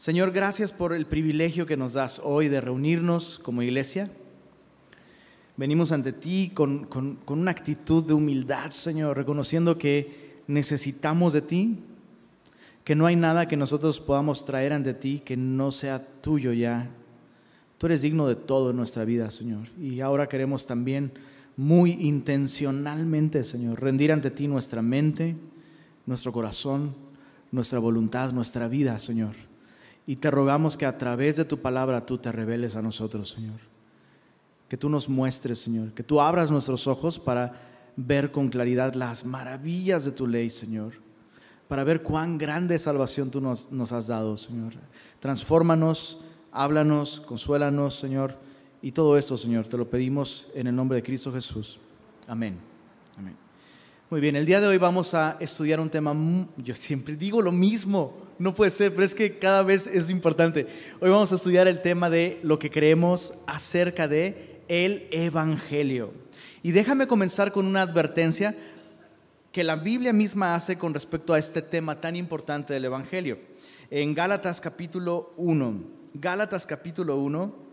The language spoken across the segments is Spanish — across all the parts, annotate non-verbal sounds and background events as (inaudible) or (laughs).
Señor, gracias por el privilegio que nos das hoy de reunirnos como iglesia. Venimos ante ti con, con, una actitud de humildad, Señor, reconociendo que necesitamos de ti, que no hay nada que nosotros podamos traer ante ti que no sea tuyo ya. Tú eres digno de todo en nuestra vida, Señor. Y ahora queremos también muy intencionalmente, Señor, rendir ante ti nuestra mente, nuestro corazón, nuestra voluntad, nuestra vida, Señor. Y te rogamos que a través de tu palabra tú te reveles a nosotros, Señor. Que tú nos muestres, Señor. Que tú abras nuestros ojos para ver con claridad las maravillas de tu ley, Señor. Para ver cuán grande salvación tú nos, has dado, Señor. Transfórmanos, háblanos, consuélanos, Señor. Y todo esto, Señor, te lo pedimos en el nombre de Cristo Jesús. Amén. Muy bien, el día de hoy vamos a estudiar un tema, yo siempre digo lo mismo, no puede ser, pero es que cada vez es importante. Hoy vamos a estudiar el tema de lo que creemos acerca de el Evangelio. Y déjame comenzar con una advertencia que la Biblia misma hace con respecto a este tema tan importante del Evangelio. En Gálatas capítulo 1, Gálatas capítulo 1,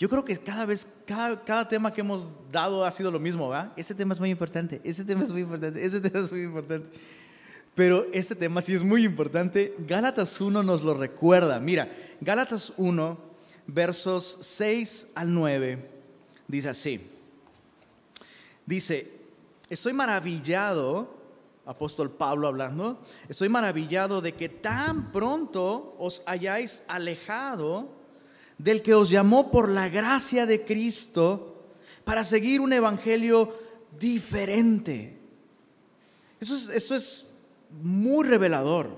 yo creo que cada vez, cada, cada, tema que hemos dado ha sido lo mismo, ¿verdad? Ese tema es muy importante, ese tema es muy importante, ese tema es muy importante. Pero este tema sí es muy importante. Gálatas 1 nos lo recuerda. Mira, Gálatas 1, versos 6 al 9, dice así. Dice, estoy maravillado, apóstol Pablo hablando, estoy maravillado de que tan pronto os hayáis alejado del que os llamó por la gracia de Cristo para seguir un evangelio diferente. Eso es, es muy revelador.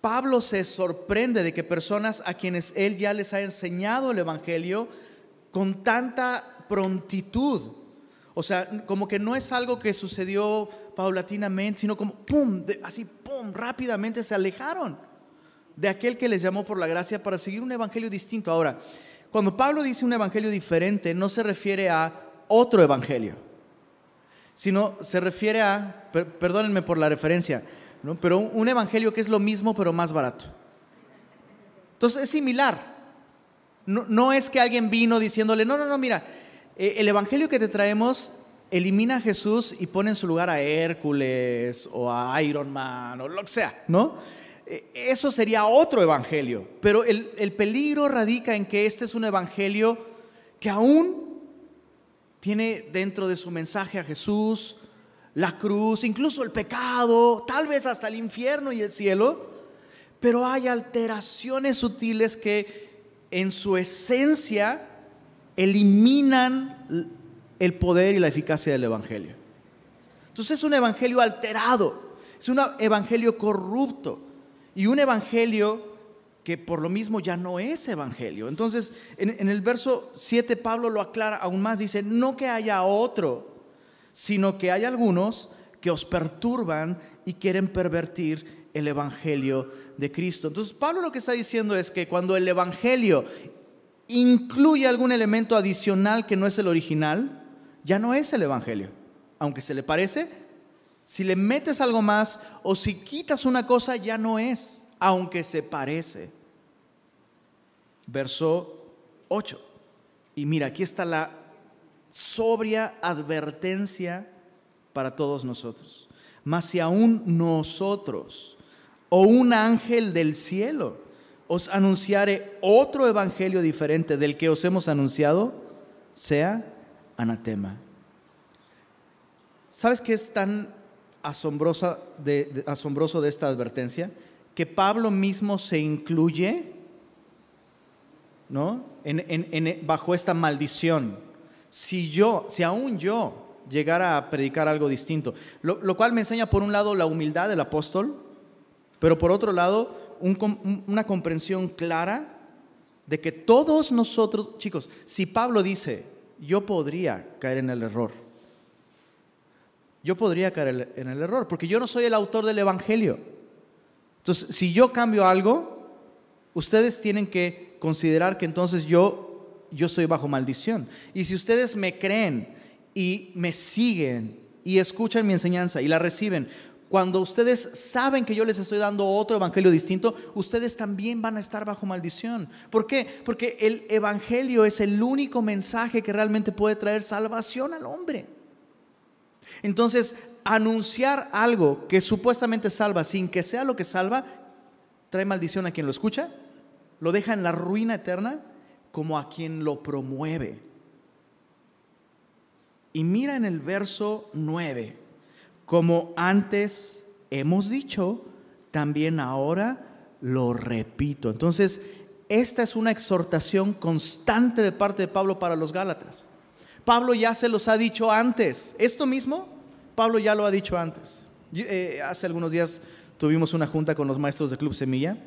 Pablo se sorprende de que personas a quienes él ya les ha enseñado el evangelio con tanta prontitud, o sea, como que no es algo que sucedió paulatinamente, sino como pum, así pum, rápidamente se alejaron de aquel que les llamó por la gracia para seguir un evangelio distinto. Ahora, cuando Pablo dice un evangelio diferente, no se refiere a otro evangelio, sino se refiere a, perdónenme por la referencia, ¿no? pero un, evangelio que es lo mismo pero más barato. Entonces es similar. No, no, es que alguien vino diciéndole, no, no, no, mira, eh, el evangelio que te traemos elimina a Jesús y pone en su lugar a Hércules o a Iron Man o lo que sea, ¿no? Eh, eso sería otro evangelio. Pero el, el, peligro radica en que este es un evangelio que aún tiene dentro de su mensaje a Jesús, la cruz, incluso el pecado, tal vez hasta el infierno y el cielo, pero hay alteraciones sutiles que en su esencia eliminan el poder y la eficacia del evangelio. Entonces es un evangelio alterado, es un evangelio corrupto y un evangelio que por lo mismo ya no es evangelio. Entonces, en, el verso 7 Pablo lo aclara aún más, dice, no que haya otro, sino que hay algunos que os perturban y quieren pervertir el evangelio de Cristo. Entonces, Pablo lo que está diciendo es que cuando el evangelio incluye algún elemento adicional que no es el original, ya no es el evangelio. Aunque se le parece, si le metes algo más o si quitas una cosa, ya no es, aunque se parece. Verso 8. Y mira, aquí está la sobria advertencia para todos nosotros. Mas si aún nosotros o un ángel del cielo os anunciare otro evangelio diferente del que os hemos anunciado, sea anatema. ¿Sabes qué es tan asombrosa de, asombroso de esta advertencia, que Pablo mismo se incluye ¿no? En, bajo esta maldición. Si yo, si aún yo llegara a predicar algo distinto, lo, cual me enseña por un lado la humildad del apóstol, pero por otro lado una comprensión clara de que todos nosotros, chicos, si Pablo dice, yo podría caer en el error, yo podría caer en el error, porque yo no soy el autor del Evangelio. Entonces, si yo cambio algo, ustedes tienen que considerar que entonces yo, yo soy bajo maldición. Y si ustedes me creen y me siguen y escuchan mi enseñanza y la reciben cuando ustedes saben que yo les estoy dando otro evangelio distinto, ustedes también van a estar bajo maldición. ¿Por qué? Porque el evangelio es el único mensaje que realmente puede traer salvación al hombre. Entonces, anunciar algo que supuestamente salva sin que sea lo que salva, trae maldición a quien lo escucha, lo deja en la ruina eterna como a quien lo promueve. Y mira en el verso 9, como antes hemos dicho, también ahora lo repito. Entonces, esta es una exhortación constante de parte de Pablo para los Gálatas. Pablo ya se los ha dicho antes. Esto mismo, Pablo ya lo ha dicho antes. Eh, hace algunos días tuvimos una junta con los maestros del Club Semilla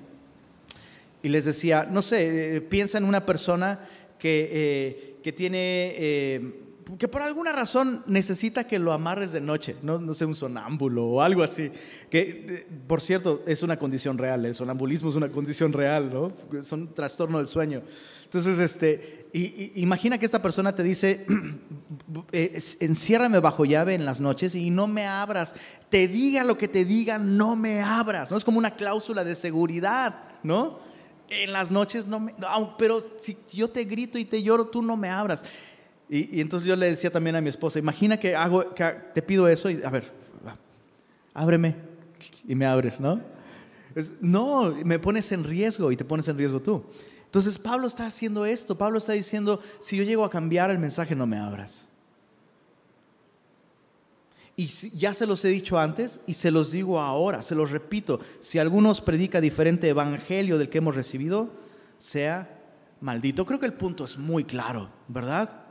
y les decía, no sé, eh, piensa en una persona que, eh, que tiene que por alguna razón necesita que lo amarres de noche, no, no sé, un sonámbulo o algo así. Que, por cierto, es una condición real, el sonambulismo es una condición real, ¿no? Es un trastorno del sueño. Entonces, este, y, imagina que esta persona te dice, (clears throat) eh, enciérrame bajo llave en las noches y no me abras. Te diga lo que te diga, no me abras. ¿no? Es como una cláusula de seguridad, ¿no? En las noches no me... pero si yo te grito y te lloro, tú no me abras. Y, entonces yo le decía también a mi esposa, imagina que, hago, que te pido eso y, a ver, ábreme y me abres, ¿no? no, me pones en riesgo y te pones en riesgo tú. Entonces Pablo está haciendo esto, Pablo está diciendo, si yo llego a cambiar el mensaje, no me abras. Y ya se los he dicho antes y se los digo ahora, se los repito, si alguno predica diferente evangelio del que hemos recibido, sea maldito. Creo que el punto es muy claro, ¿verdad?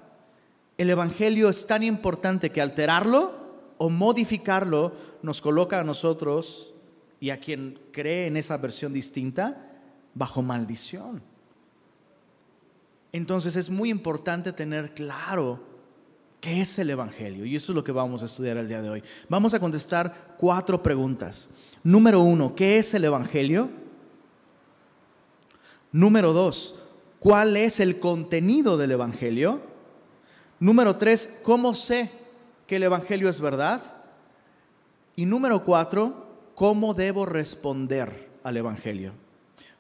el Evangelio es tan importante que alterarlo o modificarlo nos coloca a nosotros y a quien cree en esa versión distinta bajo maldición. Entonces es muy importante tener claro qué es el Evangelio y eso es lo que vamos a estudiar el día de hoy. Vamos a contestar cuatro preguntas. Número uno, ¿qué es el Evangelio? Número dos, ¿cuál es el contenido del Evangelio? Número tres, ¿cómo sé que el Evangelio es verdad? Y número cuatro, ¿cómo debo responder al Evangelio?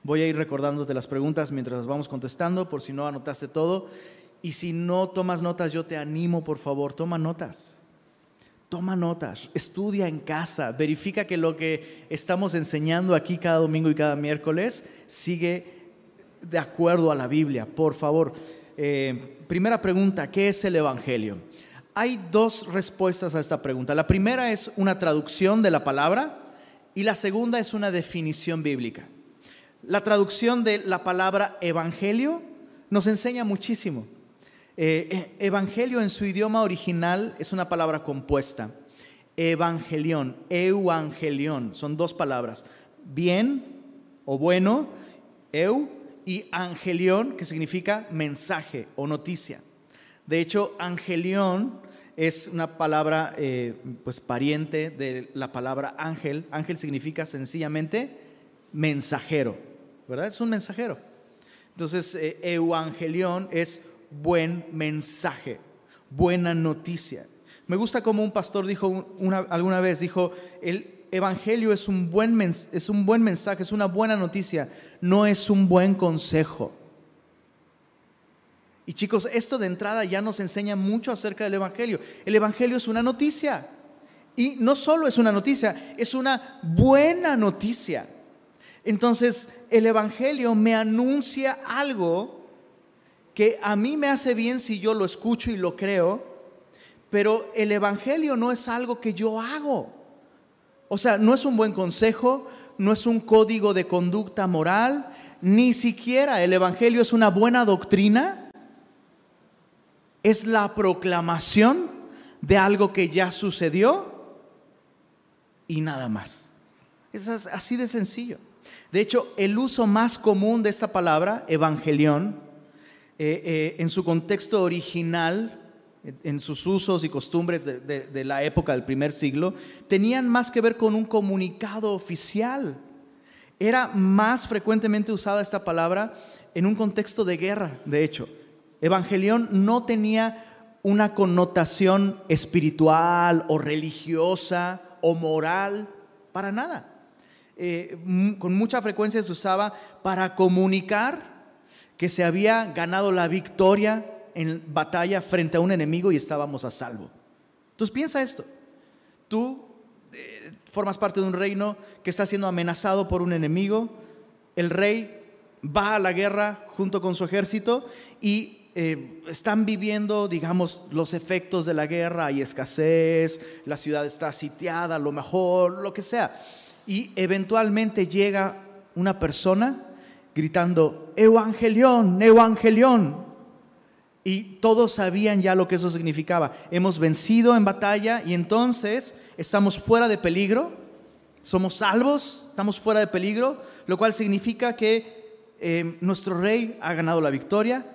Voy a ir recordándote las preguntas mientras las vamos contestando, por si no anotaste todo. Y si no tomas notas, yo te animo, por favor, toma notas. Toma notas, estudia en casa, verifica que lo que estamos enseñando aquí cada domingo y cada miércoles sigue de acuerdo a la Biblia, por favor. Eh, primera pregunta, ¿qué es el Evangelio? Hay dos respuestas a esta pregunta. La primera es una traducción de la palabra y la segunda es una definición bíblica. La traducción de la palabra Evangelio nos enseña muchísimo. Eh, eh, evangelio en su idioma original es una palabra compuesta. Evangelión, euangelión, son dos palabras. Bien o bueno, eu y angelión, que significa mensaje o noticia. De hecho, angelión es una palabra eh, pues pariente de la palabra ángel. Ángel significa sencillamente mensajero, ¿verdad? Es un mensajero. Entonces, eh, euangelión es buen mensaje, buena noticia. Me gusta como un pastor dijo alguna vez, dijo, el evangelio es un, buen es un buen mensaje, es una buena noticia, no es un buen consejo. Y chicos, esto de entrada ya nos enseña mucho acerca del Evangelio. El Evangelio es una noticia. Y no solo es una noticia, es una buena noticia. Entonces, el Evangelio me anuncia algo que a mí me hace bien si yo lo escucho y lo creo, pero el Evangelio no es algo que yo hago. O sea, no es un buen consejo, no es un código de conducta moral, ni siquiera el Evangelio es una buena doctrina, es la proclamación de algo que ya sucedió y nada más. Es así de sencillo. De hecho, el uso más común de esta palabra, evangelión, eh, eh, en su contexto original, en sus usos y costumbres de, la época del primer siglo, tenían más que ver con un comunicado oficial. Era más frecuentemente usada esta palabra en un contexto de guerra, de hecho. Evangelión no tenía una connotación espiritual o religiosa o moral para nada. Eh, con mucha frecuencia se usaba para comunicar que se había ganado la victoria en batalla frente a un enemigo y estábamos a salvo. Entonces piensa esto, tú eh, formas parte de un reino que está siendo amenazado por un enemigo, el rey va a la guerra junto con su ejército y eh, están viviendo, digamos, los efectos de la guerra, hay escasez, la ciudad está sitiada, lo mejor, lo que sea. Y eventualmente llega una persona gritando, Evangelión, Evangelión. Y todos sabían ya lo que eso significaba. Hemos vencido en batalla y entonces estamos fuera de peligro, somos salvos, estamos fuera de peligro, lo cual significa que eh, nuestro rey ha ganado la victoria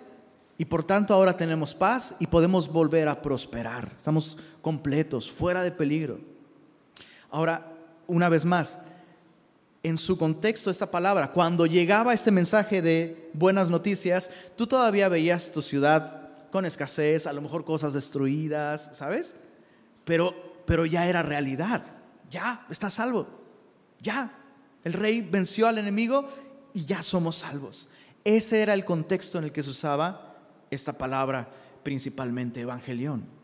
y por tanto ahora tenemos paz y podemos volver a prosperar. Estamos completos, fuera de peligro. Ahora, una vez más, en su contexto esta palabra, cuando llegaba este mensaje de buenas noticias, tú todavía veías tu ciudad con escasez, a lo mejor cosas destruidas, ¿sabes? Pero, pero ya era realidad, ya está salvo, ya. El rey venció al enemigo y ya somos salvos. Ese era el contexto en el que se usaba esta palabra principalmente evangelión.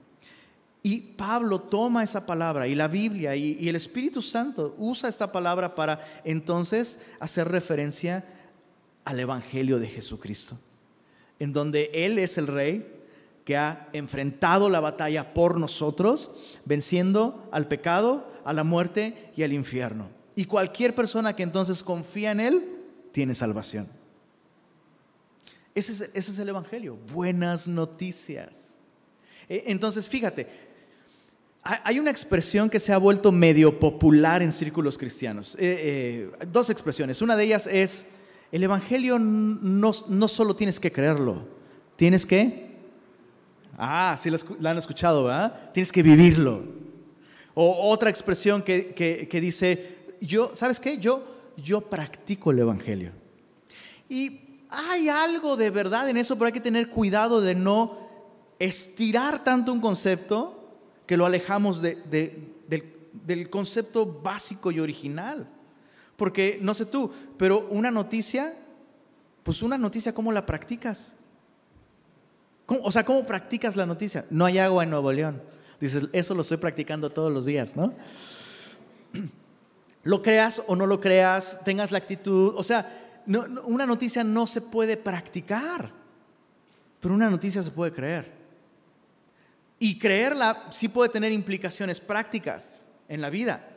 Y Pablo toma esa palabra y la Biblia y, el Espíritu Santo usa esta palabra para entonces hacer referencia al Evangelio de Jesucristo, en donde Él es el Rey que ha enfrentado la batalla por nosotros, venciendo al pecado, a la muerte y al infierno. Y cualquier persona que entonces confía en Él tiene salvación. Ese es, el Evangelio, buenas noticias. E, entonces, fíjate, hay una expresión que se ha vuelto medio popular en círculos cristianos. Eh, eh, dos expresiones. Una de ellas es, el Evangelio no, solo tienes que creerlo, tienes que... Ah, sí la han escuchado, ¿verdad? Tienes que vivirlo. O otra expresión que, dice, yo, ¿sabes qué? Yo, yo practico el Evangelio. Y hay algo de verdad en eso, pero hay que tener cuidado de no estirar tanto un concepto que lo alejamos del, concepto básico y original. Porque, no sé tú, pero una noticia, pues una noticia, ¿cómo la practicas? O sea, ¿cómo practicas la noticia? No hay agua en Nuevo León. Dices, eso lo estoy practicando todos los días, ¿no? (clears throat) Lo creas o no lo creas, tengas la actitud, o sea, una noticia no se puede practicar, pero una noticia se puede creer. Y creerla sí puede tener implicaciones prácticas en la vida,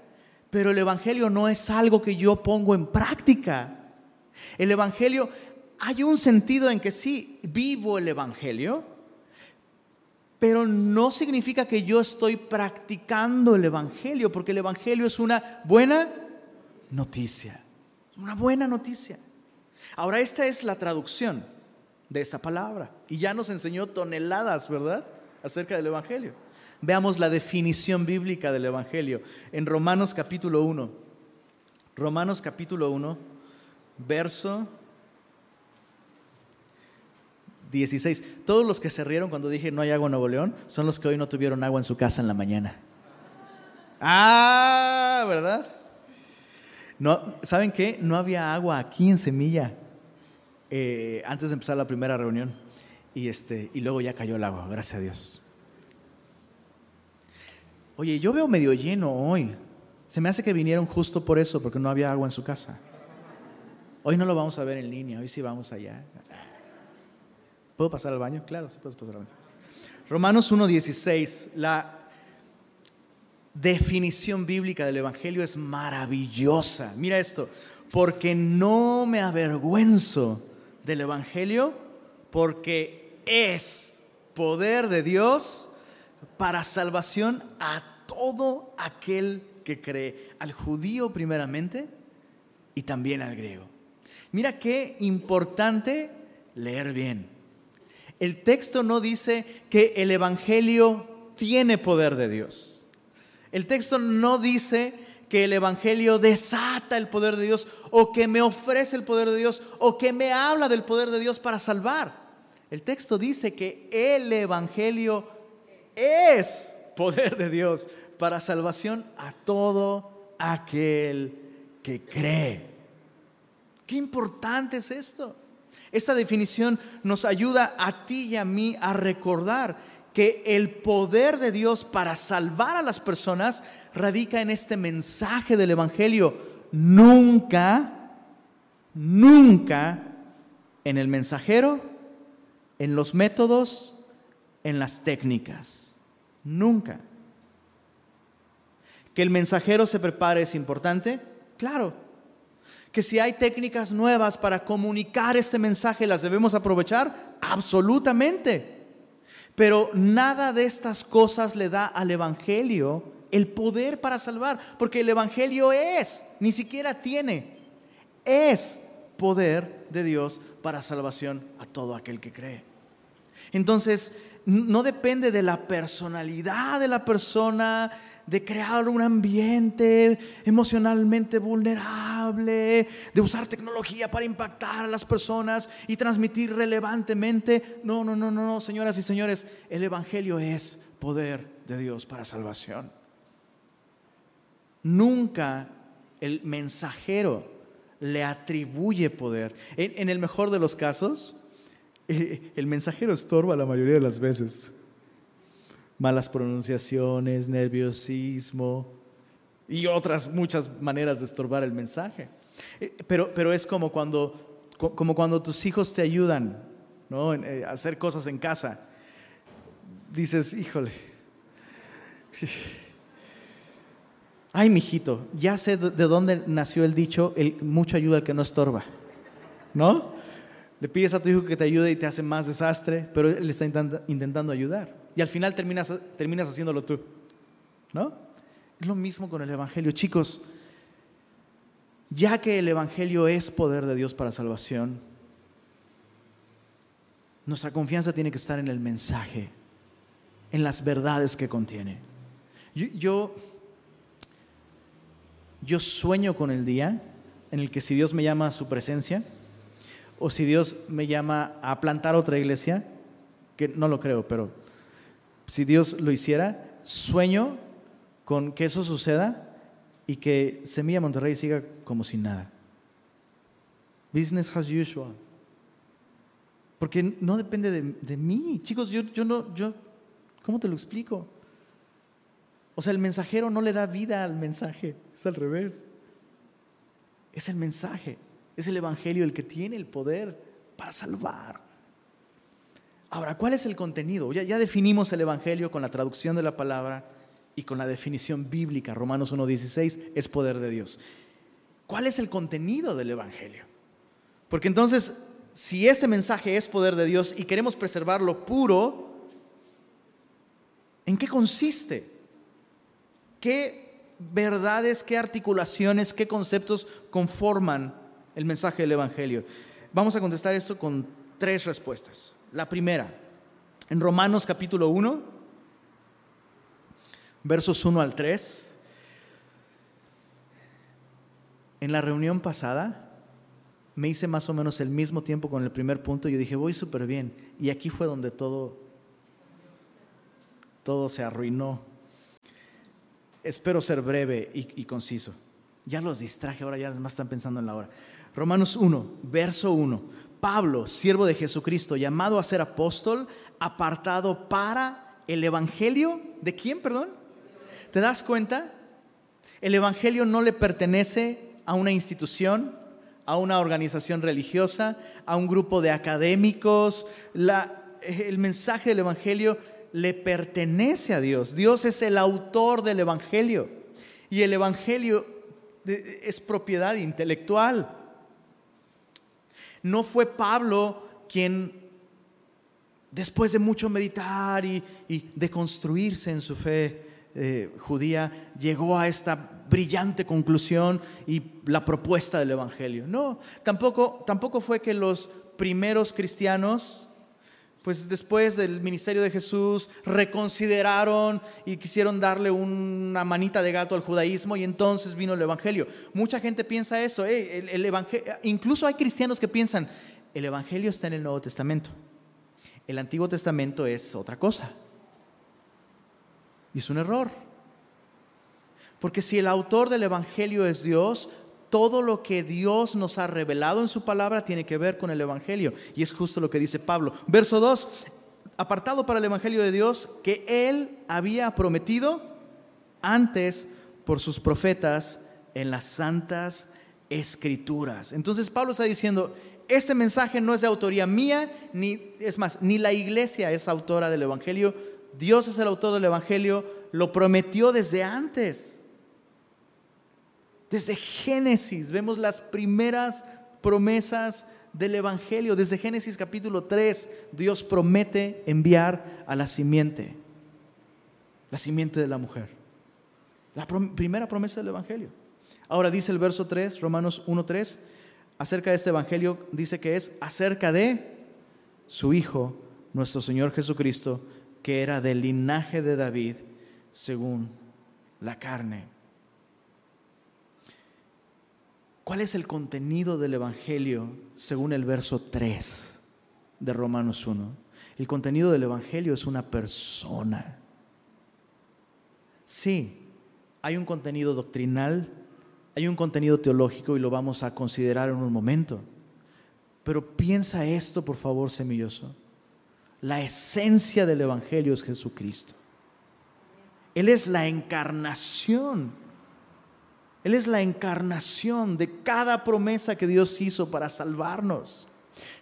pero el Evangelio no es algo que yo pongo en práctica. El Evangelio, hay un sentido en que sí, vivo el Evangelio, pero no significa que yo estoy practicando el Evangelio, porque el Evangelio es una buena noticia, una buena noticia. Ahora, esta es la traducción de esta palabra. Y ya nos enseñó toneladas, ¿verdad? Acerca del Evangelio. Veamos la definición bíblica del Evangelio en Romanos capítulo 1. Romanos capítulo 1, verso 16. Todos los que se rieron cuando dije no hay agua en Nuevo León son los que hoy no tuvieron agua en su casa en la mañana. Ah, ¿verdad? No, ¿Saben qué? No había agua aquí en Semilla. Eh, antes de empezar la primera reunión y, este, y luego ya cayó el agua, gracias a Dios. Oye, yo veo medio lleno hoy. Se me hace que vinieron justo por eso, porque no había agua en su casa. Hoy no lo vamos a ver en línea, hoy sí vamos allá. ¿Puedo pasar al baño? Claro, sí puedes pasar al baño. Romanos 1.16, la definición bíblica del Evangelio es maravillosa. Mira esto, porque no me avergüenzo del Evangelio porque es poder de Dios para salvación a todo aquel que cree, al judío primeramente y también al griego. Mira qué importante leer bien. El texto no dice que el Evangelio tiene poder de Dios. El texto no dice que el Evangelio desata el poder de Dios o que me ofrece el poder de Dios o que me habla del poder de Dios para salvar. El texto dice que el Evangelio es poder de Dios para salvación a todo aquel que cree. Qué importante es esto. Esta definición nos ayuda a ti y a mí a recordar que el poder de Dios para salvar a las personas radica en este mensaje del Evangelio. Nunca, nunca en el mensajero, en los métodos, en las técnicas. Nunca. ¿Que el mensajero se prepare es importante? Claro. ¿Que si hay técnicas nuevas para comunicar este mensaje las debemos aprovechar? Absolutamente. Pero nada de estas cosas le da al Evangelio el poder para salvar, porque el Evangelio es, ni siquiera tiene, es poder de Dios para salvación a todo aquel que cree. Entonces, no depende de la personalidad de la persona, de crear un ambiente emocionalmente vulnerable, de usar tecnología para impactar a las personas y transmitir relevantemente. No, no, no, no, no, señoras y señores, el Evangelio es poder de Dios para salvación. Nunca el mensajero le atribuye poder. En, el mejor de los casos, (laughs) el mensajero estorba la mayoría de las veces malas pronunciaciones, nerviosismo y otras muchas maneras de estorbar el mensaje. Eh, pero, pero es como cuando, como cuando tus hijos te ayudan ¿no? Eh, a hacer cosas en casa. Dices, híjole, ay, mijito, ya sé de dónde nació el dicho, el, mucho ayuda al que no estorba, ¿no? Le pides a tu hijo que te ayude y te hace más desastre, pero él está intentando ayudar y al final terminas, terminas haciéndolo tú. ¿No? Es lo mismo con el Evangelio. Chicos, ya que el Evangelio es poder de Dios para salvación, nuestra confianza tiene que estar en el mensaje, en las verdades que contiene. Yo, yo, yo sueño con el día en el que si Dios me llama a su presencia, o si Dios me llama a plantar otra iglesia, que no lo creo, pero si Dios lo hiciera, sueño con que eso suceda y que Semilla Monterrey siga como sin nada. Business as usual. Porque no depende de, mí. Chicos, yo, yo no, yo, ¿cómo te lo explico? O sea, el mensajero no le da vida al mensaje, es al revés. Es el mensaje, es el Evangelio el que tiene el poder para salvar. Ahora, ¿cuál es el contenido? Ya, definimos el Evangelio con la traducción de la palabra y con la definición bíblica. Romanos 1.16 es poder de Dios. ¿Cuál es el contenido del Evangelio? Porque entonces, si este mensaje es poder de Dios y queremos preservarlo puro, ¿en qué consiste? ¿Qué verdades, qué articulaciones, qué conceptos conforman el mensaje del Evangelio? Vamos a contestar esto con tres respuestas. La primera, en Romanos capítulo 1, versos 1 al 3, en la reunión pasada me hice más o menos el mismo tiempo con el primer punto y yo dije, voy súper bien. Y aquí fue donde todo, todo se arruinó. Espero ser breve y, conciso. Ya los distraje, ahora ya más están pensando en la hora. Romanos 1, verso 1. Pablo, siervo de Jesucristo, llamado a ser apóstol, apartado para el Evangelio. ¿De quién, perdón? ¿Te das cuenta? El Evangelio no le pertenece a una institución, a una organización religiosa, a un grupo de académicos. el mensaje del Evangelio le pertenece a Dios. Dios es el autor del Evangelio. Y el Evangelio es propiedad intelectual. No fue Pablo quien, después de mucho meditar y, deconstruirse en su fe eh, judía, llegó a esta brillante conclusión y la propuesta del Evangelio. No, tampoco, tampoco fue que los primeros cristianos pues después del ministerio de Jesús reconsideraron y quisieron darle una manita de gato al judaísmo y entonces vino el Evangelio. Mucha gente piensa eso, incluso hay cristianos que piensan, el Evangelio está en el Nuevo Testamento, el Antiguo Testamento es otra cosa. Y es un error. Porque si el autor del Evangelio es Dios, todo lo que Dios nos ha revelado en su palabra tiene que ver con el Evangelio. Y es justo lo que dice Pablo. Verso 2, apartado para el Evangelio de Dios que Él había prometido antes por sus profetas en las santas escrituras. Entonces Pablo está diciendo, este mensaje no es de autoría mía, ni es más, ni la iglesia es autora del Evangelio. Dios es el autor del Evangelio, lo prometió desde antes. Desde Génesis vemos las primeras promesas del Evangelio. Desde Génesis capítulo 3, Dios promete enviar a la simiente, la simiente de la mujer. La primera promesa del Evangelio. Ahora dice el verso 3, Romanos 1.3, acerca de este Evangelio, dice que es acerca de su Hijo, nuestro Señor Jesucristo, que era del linaje de David según la carne. ¿Cuál es el contenido del Evangelio según el verso 3 de Romanos 1? El contenido del Evangelio es una persona. Sí, hay un contenido doctrinal, hay un contenido teológico y lo vamos a considerar en un momento. Pero piensa esto, por favor, semilloso. La esencia del Evangelio es Jesucristo. Él es la encarnación. Él es la encarnación de cada promesa que Dios hizo para salvarnos.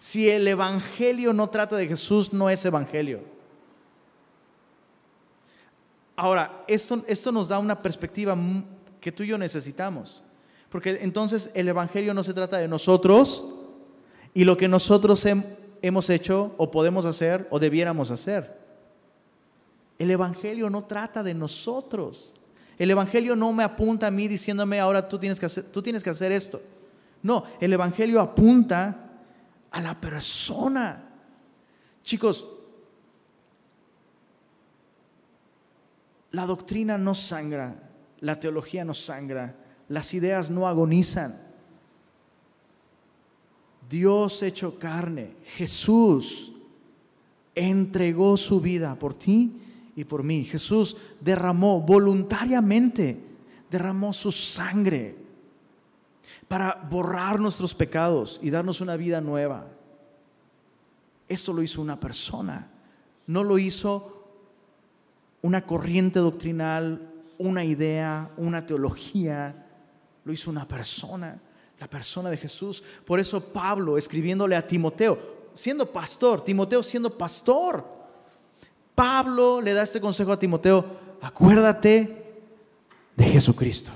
Si el Evangelio no trata de Jesús, no es Evangelio. Ahora, esto, nos da una perspectiva que tú y yo necesitamos. Porque entonces el Evangelio no se trata de nosotros y lo que nosotros hemos hecho o podemos hacer o debiéramos hacer. El Evangelio no trata de nosotros. El Evangelio no me apunta a mí diciéndome ahora tú tienes que hacer, tú tienes que hacer esto. No, el Evangelio apunta a la persona. Chicos, La doctrina no sangra, la teología no sangra, las ideas no agonizan. Dios hecho carne, Jesús entregó su vida por ti y por mí. Jesús derramó voluntariamente, derramó su sangre para borrar nuestros pecados y darnos una vida nueva. Eso lo hizo una persona, no lo hizo una corriente doctrinal, una idea, una teología, lo hizo una persona, la persona de Jesús. Por eso Pablo, escribiéndole a Timoteo, siendo pastor, Timoteo siendo pastor, Pablo le da este consejo a Timoteo, acuérdate de Jesucristo.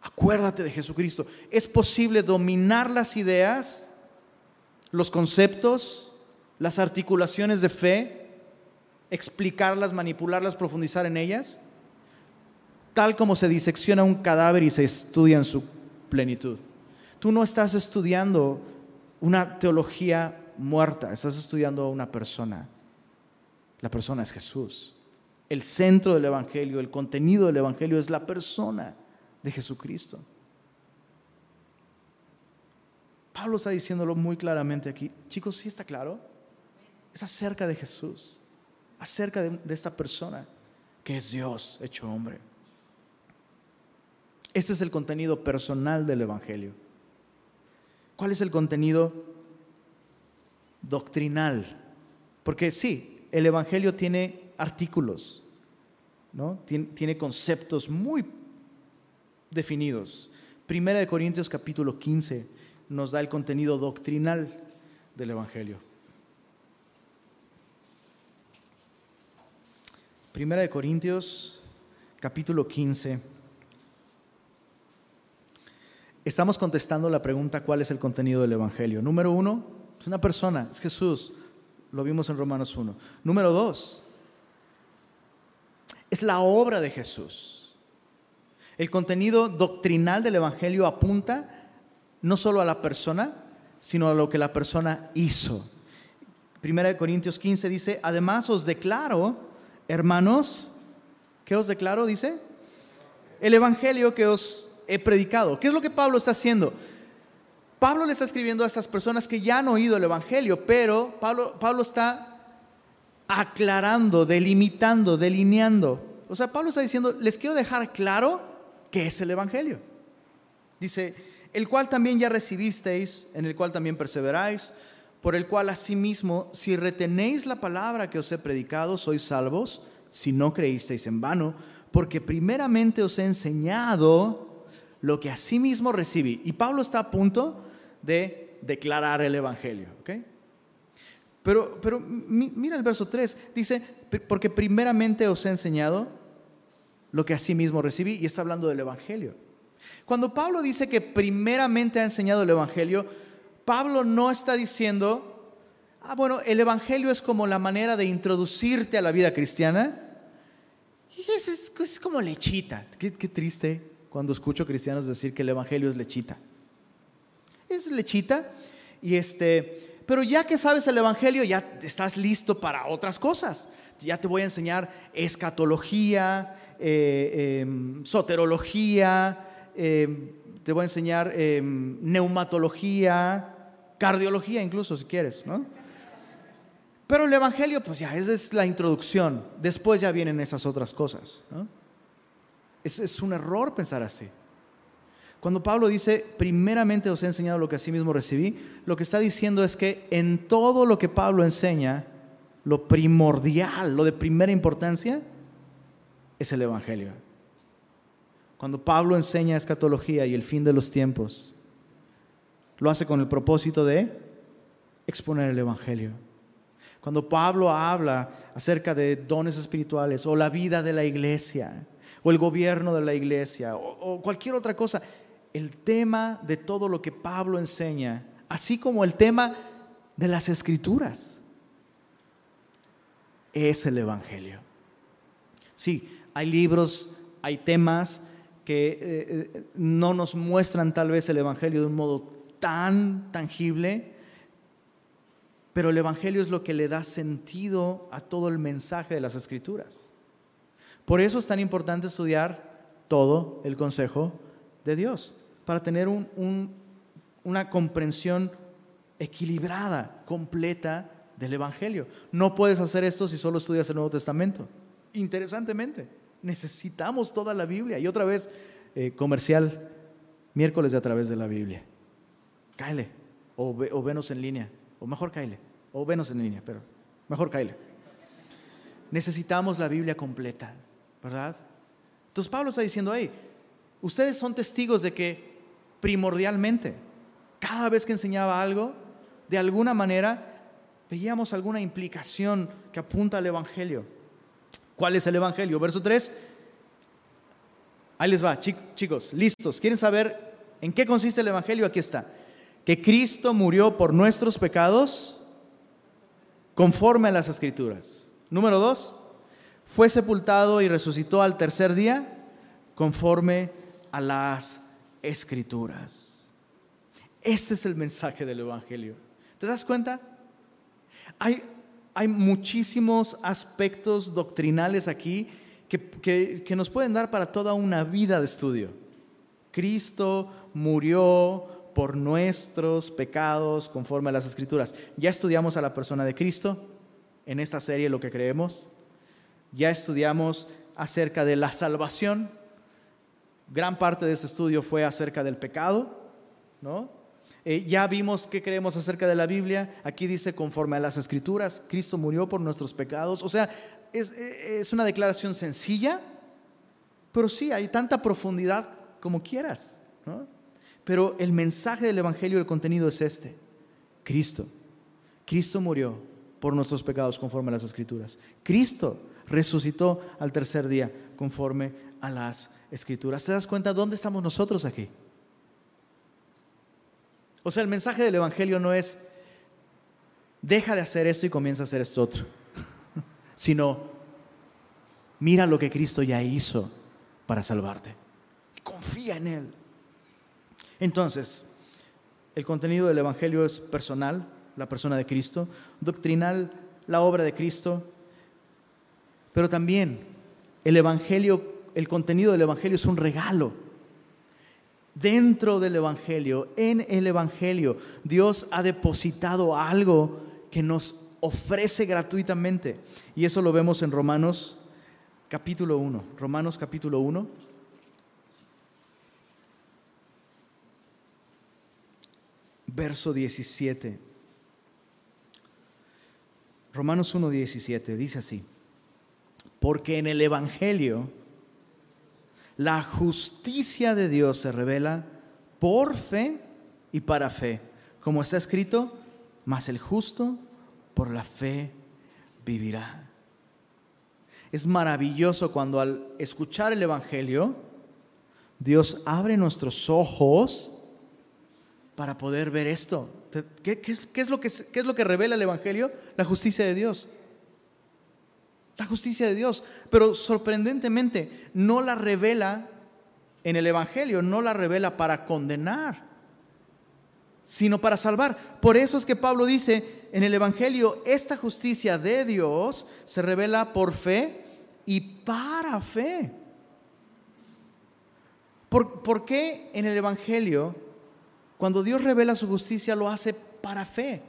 Acuérdate de Jesucristo. Es posible dominar las ideas, los conceptos, las articulaciones de fe, explicarlas, manipularlas, profundizar en ellas, tal como se disecciona un cadáver y se estudia en su plenitud. Tú no estás estudiando una teología muerta, estás estudiando a una persona. La persona es Jesús. El centro del Evangelio, el contenido del Evangelio es la persona de Jesucristo. Pablo está diciéndolo muy claramente aquí. Chicos, ¿sí está claro? Es acerca de Jesús acerca de, esta persona que es Dios hecho hombre. Este es el contenido personal del Evangelio. ¿Cuál es el contenido doctrinal? Porque sí, el Evangelio tiene artículos, ¿no? tiene, conceptos muy definidos. Primera de Corintios capítulo 15 nos da el contenido doctrinal del Evangelio. Primera de Corintios, capítulo 15. Estamos contestando la pregunta cuál es el contenido del Evangelio. Número uno, es una persona, es Jesús. Lo vimos en Romanos 1. Número dos, es la obra de Jesús. El contenido doctrinal del Evangelio apunta no solo a la persona, sino a lo que la persona hizo. Primera de Corintios 15 dice, además os declaro hermanos, ¿qué os declaro? Dice, el Evangelio que os he predicado. ¿Qué es lo que Pablo está haciendo? Pablo le está escribiendo a estas personas que ya han oído el Evangelio, pero Pablo, Pablo está aclarando, delimitando, delineando O sea, Pablo está diciendo, les quiero dejar claro qué es el Evangelio. Dice, el cual también ya recibisteis, en el cual también perseveráis, por el cual asimismo, si retenéis la palabra que os he predicado, sois salvos, si no creísteis en vano, porque primeramente os he enseñado lo que asimismo recibí. Y Pablo está a punto de declarar el Evangelio. Pero, pero mira el verso 3, dice, porque primeramente os he enseñado lo que asimismo recibí, y está hablando del Evangelio. Cuando Pablo dice que primeramente ha enseñado el Evangelio, Pablo no está diciendo, ah, bueno, el Evangelio es como la manera de introducirte a la vida cristiana. Y es, es, como lechita. Qué, qué triste cuando escucho cristianos decir que el Evangelio es lechita. Es lechita. Y este, pero ya que sabes el Evangelio, ya estás listo para otras cosas. Ya te voy a enseñar escatología, eh, em, soterología, em, te voy a enseñar em, neumatología, cardiología incluso si quieres, ¿no? Pero el Evangelio, pues ya, esa es la introducción. Después ya vienen esas otras cosas. Es, es, un error pensar así. Cuando Pablo dice, primeramente os he enseñado lo que así mismo recibí, lo que está diciendo es que en todo lo que Pablo enseña, lo primordial, lo de primera importancia, es el Evangelio. Cuando Pablo enseña escatología y el fin de los tiempos, lo hace con el propósito de exponer el Evangelio. Cuando Pablo habla acerca de dones espirituales o la vida de la iglesia o el gobierno de la iglesia o, cualquier otra cosa, el tema de todo lo que Pablo enseña, así como el tema de las escrituras, es el Evangelio. Sí, hay libros, hay temas que eh, eh, no nos muestran tal vez el Evangelio de un modo tan tangible, pero el Evangelio es lo que le da sentido a todo el mensaje de las Escrituras. Por eso es tan importante estudiar todo el consejo de Dios, para tener una comprensión equilibrada, completa del Evangelio. No puedes hacer esto si solo estudias el Nuevo Testamento. Interesantemente, necesitamos toda la Biblia. Y otra vez, eh, comercial, miércoles a través de la Biblia cáele, o, o venos en línea, o mejor cáele, o venos en línea, pero mejor cáele. Necesitamos la Biblia completa, ¿verdad? Entonces Pablo está diciendo, hey, ustedes son testigos de que primordialmente, cada vez que enseñaba algo, de alguna manera veíamos alguna implicación que apunta al Evangelio. ¿Cuál es el Evangelio? Verso 3. Ahí les va, chicos, listos. ¿Quieren saber en qué consiste el Evangelio? Aquí está que Cristo murió por nuestros pecados conforme a las escrituras. Número dos, fue sepultado y resucitó al tercer día conforme a las escrituras. Este es el mensaje del Evangelio. ¿Te das cuenta? Hay, hay muchísimos aspectos doctrinales aquí que, que nos pueden dar para toda una vida de estudio. Cristo murió por nuestros pecados conforme a las escrituras. Ya estudiamos a la persona de Cristo en esta serie lo que creemos. Ya estudiamos acerca de la salvación. Gran parte de este estudio fue acerca del pecado, ¿no? Eh, ya vimos qué creemos acerca de la Biblia. Aquí dice conforme a las escrituras, Cristo murió por nuestros pecados. O sea, es, es una declaración sencilla, pero sí, hay tanta profundidad como quieras. ¿no? Pero el mensaje del Evangelio, el contenido es este. Cristo. Cristo murió por nuestros pecados conforme a las escrituras. Cristo resucitó al tercer día conforme a las escrituras. ¿Te das cuenta dónde estamos nosotros aquí? O sea, el mensaje del Evangelio no es deja de hacer esto y comienza a hacer esto otro, (laughs) sino mira lo que Cristo ya hizo para salvarte. Confía en Él. Entonces, el contenido del Evangelio es personal, la persona de Cristo, doctrinal, la obra de Cristo, pero también el Evangelio, el contenido del Evangelio es un regalo. Dentro del Evangelio, en el Evangelio, Dios ha depositado algo que nos ofrece gratuitamente. Y eso lo vemos en Romanos capítulo 1, Romanos capítulo 1. Verso 17. Romanos 1, 17 dice así, porque en el Evangelio la justicia de Dios se revela por fe y para fe, como está escrito, mas el justo por la fe vivirá. Es maravilloso cuando al escuchar el Evangelio, Dios abre nuestros ojos para poder ver esto. ¿Qué, es, lo que, ¿Qué, es, lo que, revela el Evangelio? La justicia de Dios. La justicia de Dios. Pero sorprendentemente, no la revela en el Evangelio, no la revela para condenar, sino para salvar. Por eso es que Pablo dice, en el Evangelio esta justicia de Dios se revela por fe y para fe. ¿Por, ¿Por, qué en el Evangelio, cuando Dios revela su justicia, lo hace para fe?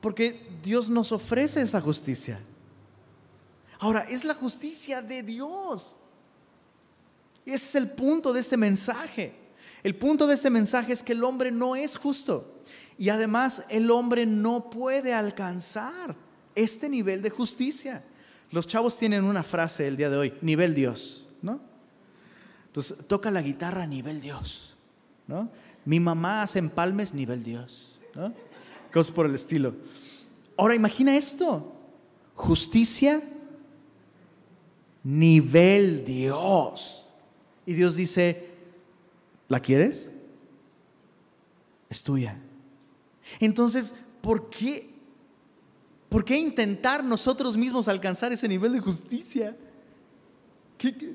Porque Dios nos ofrece esa justicia. Ahora, es la justicia de Dios. Y ese es el punto de este mensaje. El punto de este mensaje es que el hombre no es justo. Y además el hombre no puede alcanzar este nivel de justicia. Los chavos tienen una frase el día de hoy, nivel Dios, ¿no? Entonces, toca la guitarra nivel Dios, ¿no? Mi mamá hace empalmes nivel Dios, ¿no? Cosas por el estilo. Ahora imagina esto, justicia nivel Dios. Y Dios dice, ¿la quieres? Es tuya. Entonces, ¿por qué? ¿Por qué intentar nosotros mismos alcanzar ese nivel de justicia?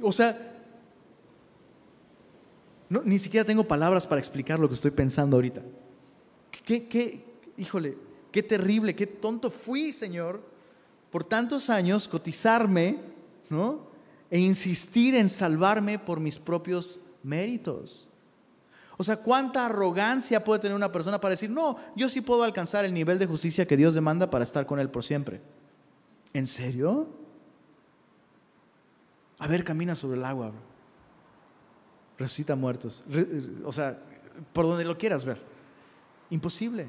o sea, ni siquiera tengo palabras para explicar lo que estoy pensando ahorita. ¿Qué, qué, híjole, qué terrible, qué tonto fui, Señor, por tantos años cotizarme, ¿no? E insistir en salvarme por mis propios méritos. O sea, ¿cuánta arrogancia puede tener una persona para decir, no, yo sí puedo alcanzar el nivel de justicia que Dios demanda para estar con Él por siempre? ¿En serio? A ver, camina sobre el agua, resucita muertos. O sea, por donde lo quieras ver. Imposible.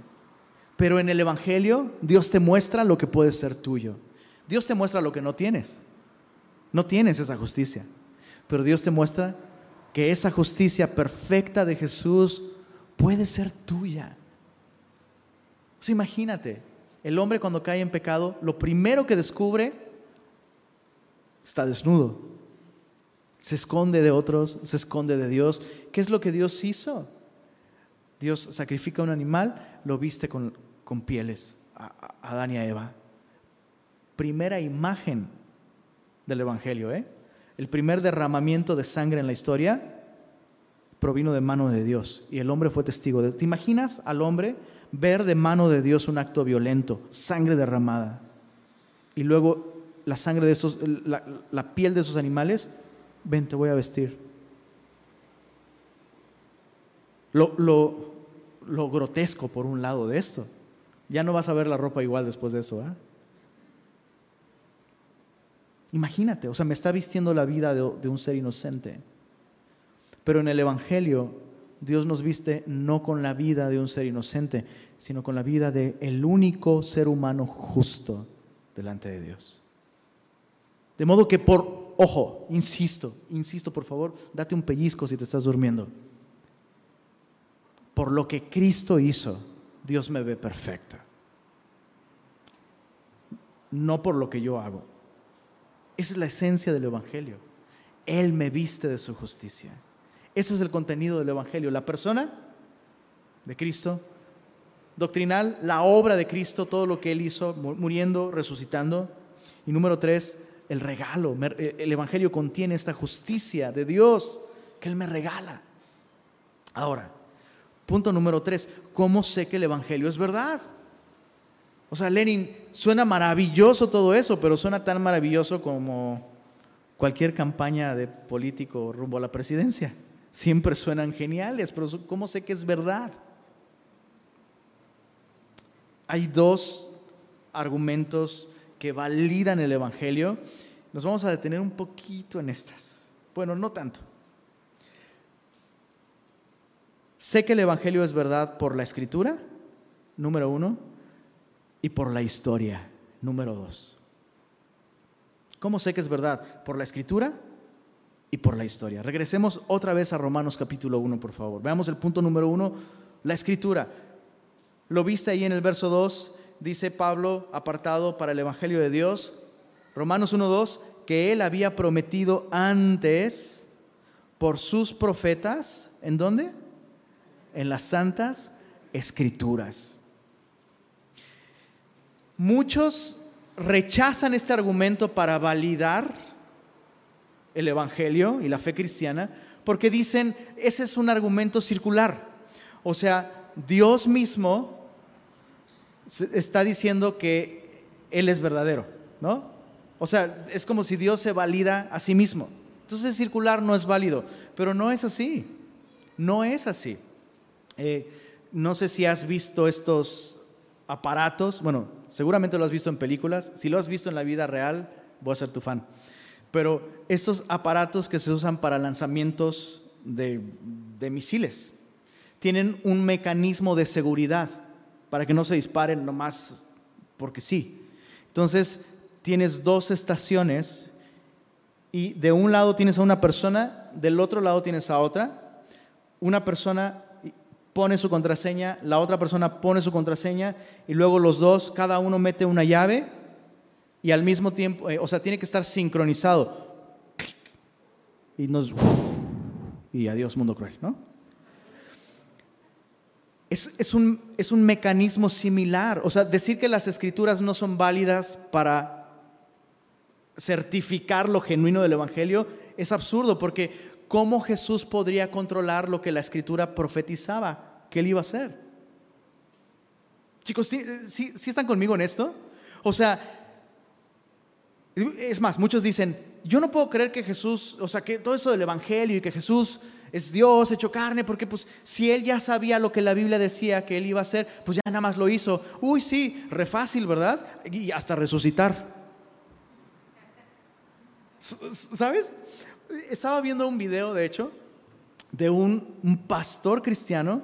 Pero en el Evangelio Dios te muestra lo que puede ser tuyo. Dios te muestra lo que no tienes. No tienes esa justicia. Pero Dios te muestra que esa justicia perfecta de Jesús puede ser tuya. Imagínate, el hombre cuando cae en pecado, lo primero que descubre está desnudo. Se esconde de otros, se esconde de Dios. ¿Qué es lo que Dios hizo? Dios sacrifica un animal, lo viste con, pieles a, a Adán y a Eva. Primera imagen del Evangelio, ¿eh? el primer derramamiento de sangre en la historia provino de mano de Dios y el hombre fue testigo de ¿Te imaginas al hombre ver de mano de Dios un acto violento, sangre derramada y luego la sangre de esos, la, piel de esos animales? Ven, te voy a vestir. Lo, lo, grotesco por un lado de esto. Ya no vas a ver la ropa igual después de eso. ¿eh? Imagínate, o sea, me está vistiendo la vida de, un ser inocente. Pero en el Evangelio, Dios nos viste no con la vida de un ser inocente, sino con la vida de el único ser humano justo delante de Dios. De modo que por, ojo, insisto, insisto por favor, date un pellizco si te estás durmiendo. Por lo que Cristo hizo, Dios me ve perfecto. No por lo que yo hago. Esa es la esencia del Evangelio. Él me viste de su justicia. Ese es el contenido del Evangelio. La persona de Cristo, doctrinal, la obra de Cristo, todo lo que Él hizo, muriendo, resucitando. Y número tres, el regalo. Eh, el Evangelio contiene esta justicia de Dios que Él me regala. Ahora, punto número tres, ¿cómo sé que el Evangelio es verdad? O sea, Lenin, suena maravilloso todo eso, pero suena tan maravilloso como cualquier campaña de político rumbo a la presidencia. Siempre suenan geniales, pero ¿cómo sé que es verdad? Hay dos argumentos que validan el Evangelio Nos vamos a detener un poquito en estas. Bueno, no tanto. Sé que el Evangelio es verdad por la escritura, número uno, y por la historia, número dos. ¿Cómo sé que es verdad? Por la escritura y por la historia. Regresemos otra vez a Romanos capítulo 1, por favor. Veamos el punto número uno, la escritura. Lo viste ahí en el verso 2, dice Pablo, apartado para el Evangelio de Dios, Romanos 1.2, que él había prometido antes por sus profetas, ¿en dónde? En las santas escrituras. Muchos rechazan este argumento para validar el Evangelio y la fe cristiana porque dicen, ese es un argumento circular. O sea, Dios mismo está diciendo que Él es verdadero, ¿no? O sea, es como si Dios se valida a sí mismo. Entonces circular no es válido, pero no es así. No es así. Eh, no sé si has visto estos aparatos, bueno, seguramente lo has visto en películas, si lo has visto en la vida real, voy a ser tu fan. Pero estos aparatos que se usan para lanzamientos de, de misiles tienen un mecanismo de seguridad para que no se disparen nomás porque sí. Entonces, tienes dos estaciones y de un lado tienes a una persona, del otro lado tienes a otra. Una persona pone su contraseña, la otra persona pone su contraseña y luego los dos, cada uno mete una llave y al mismo tiempo, eh, o sea, tiene que estar sincronizado. Y nos... Y adiós, mundo cruel, ¿no? Es, un, es un mecanismo similar. O sea, decir que las escrituras no son válidas para certificar lo genuino del Evangelio es absurdo, porque ¿cómo Jesús podría controlar lo que la escritura profetizaba que él iba a hacer? Chicos, ¿sí, están conmigo en esto? O sea, es más, muchos dicen, yo no puedo creer que Jesús, o sea, que todo eso del Evangelio y que Jesús es Dios hecho carne, porque pues si él ya sabía lo que la Biblia decía que él iba a hacer, pues ya nada más lo hizo. Uy, sí, re fácil, ¿verdad? Y hasta resucitar. ¿Sabes? Estaba viendo un video, de hecho, de un, pastor cristiano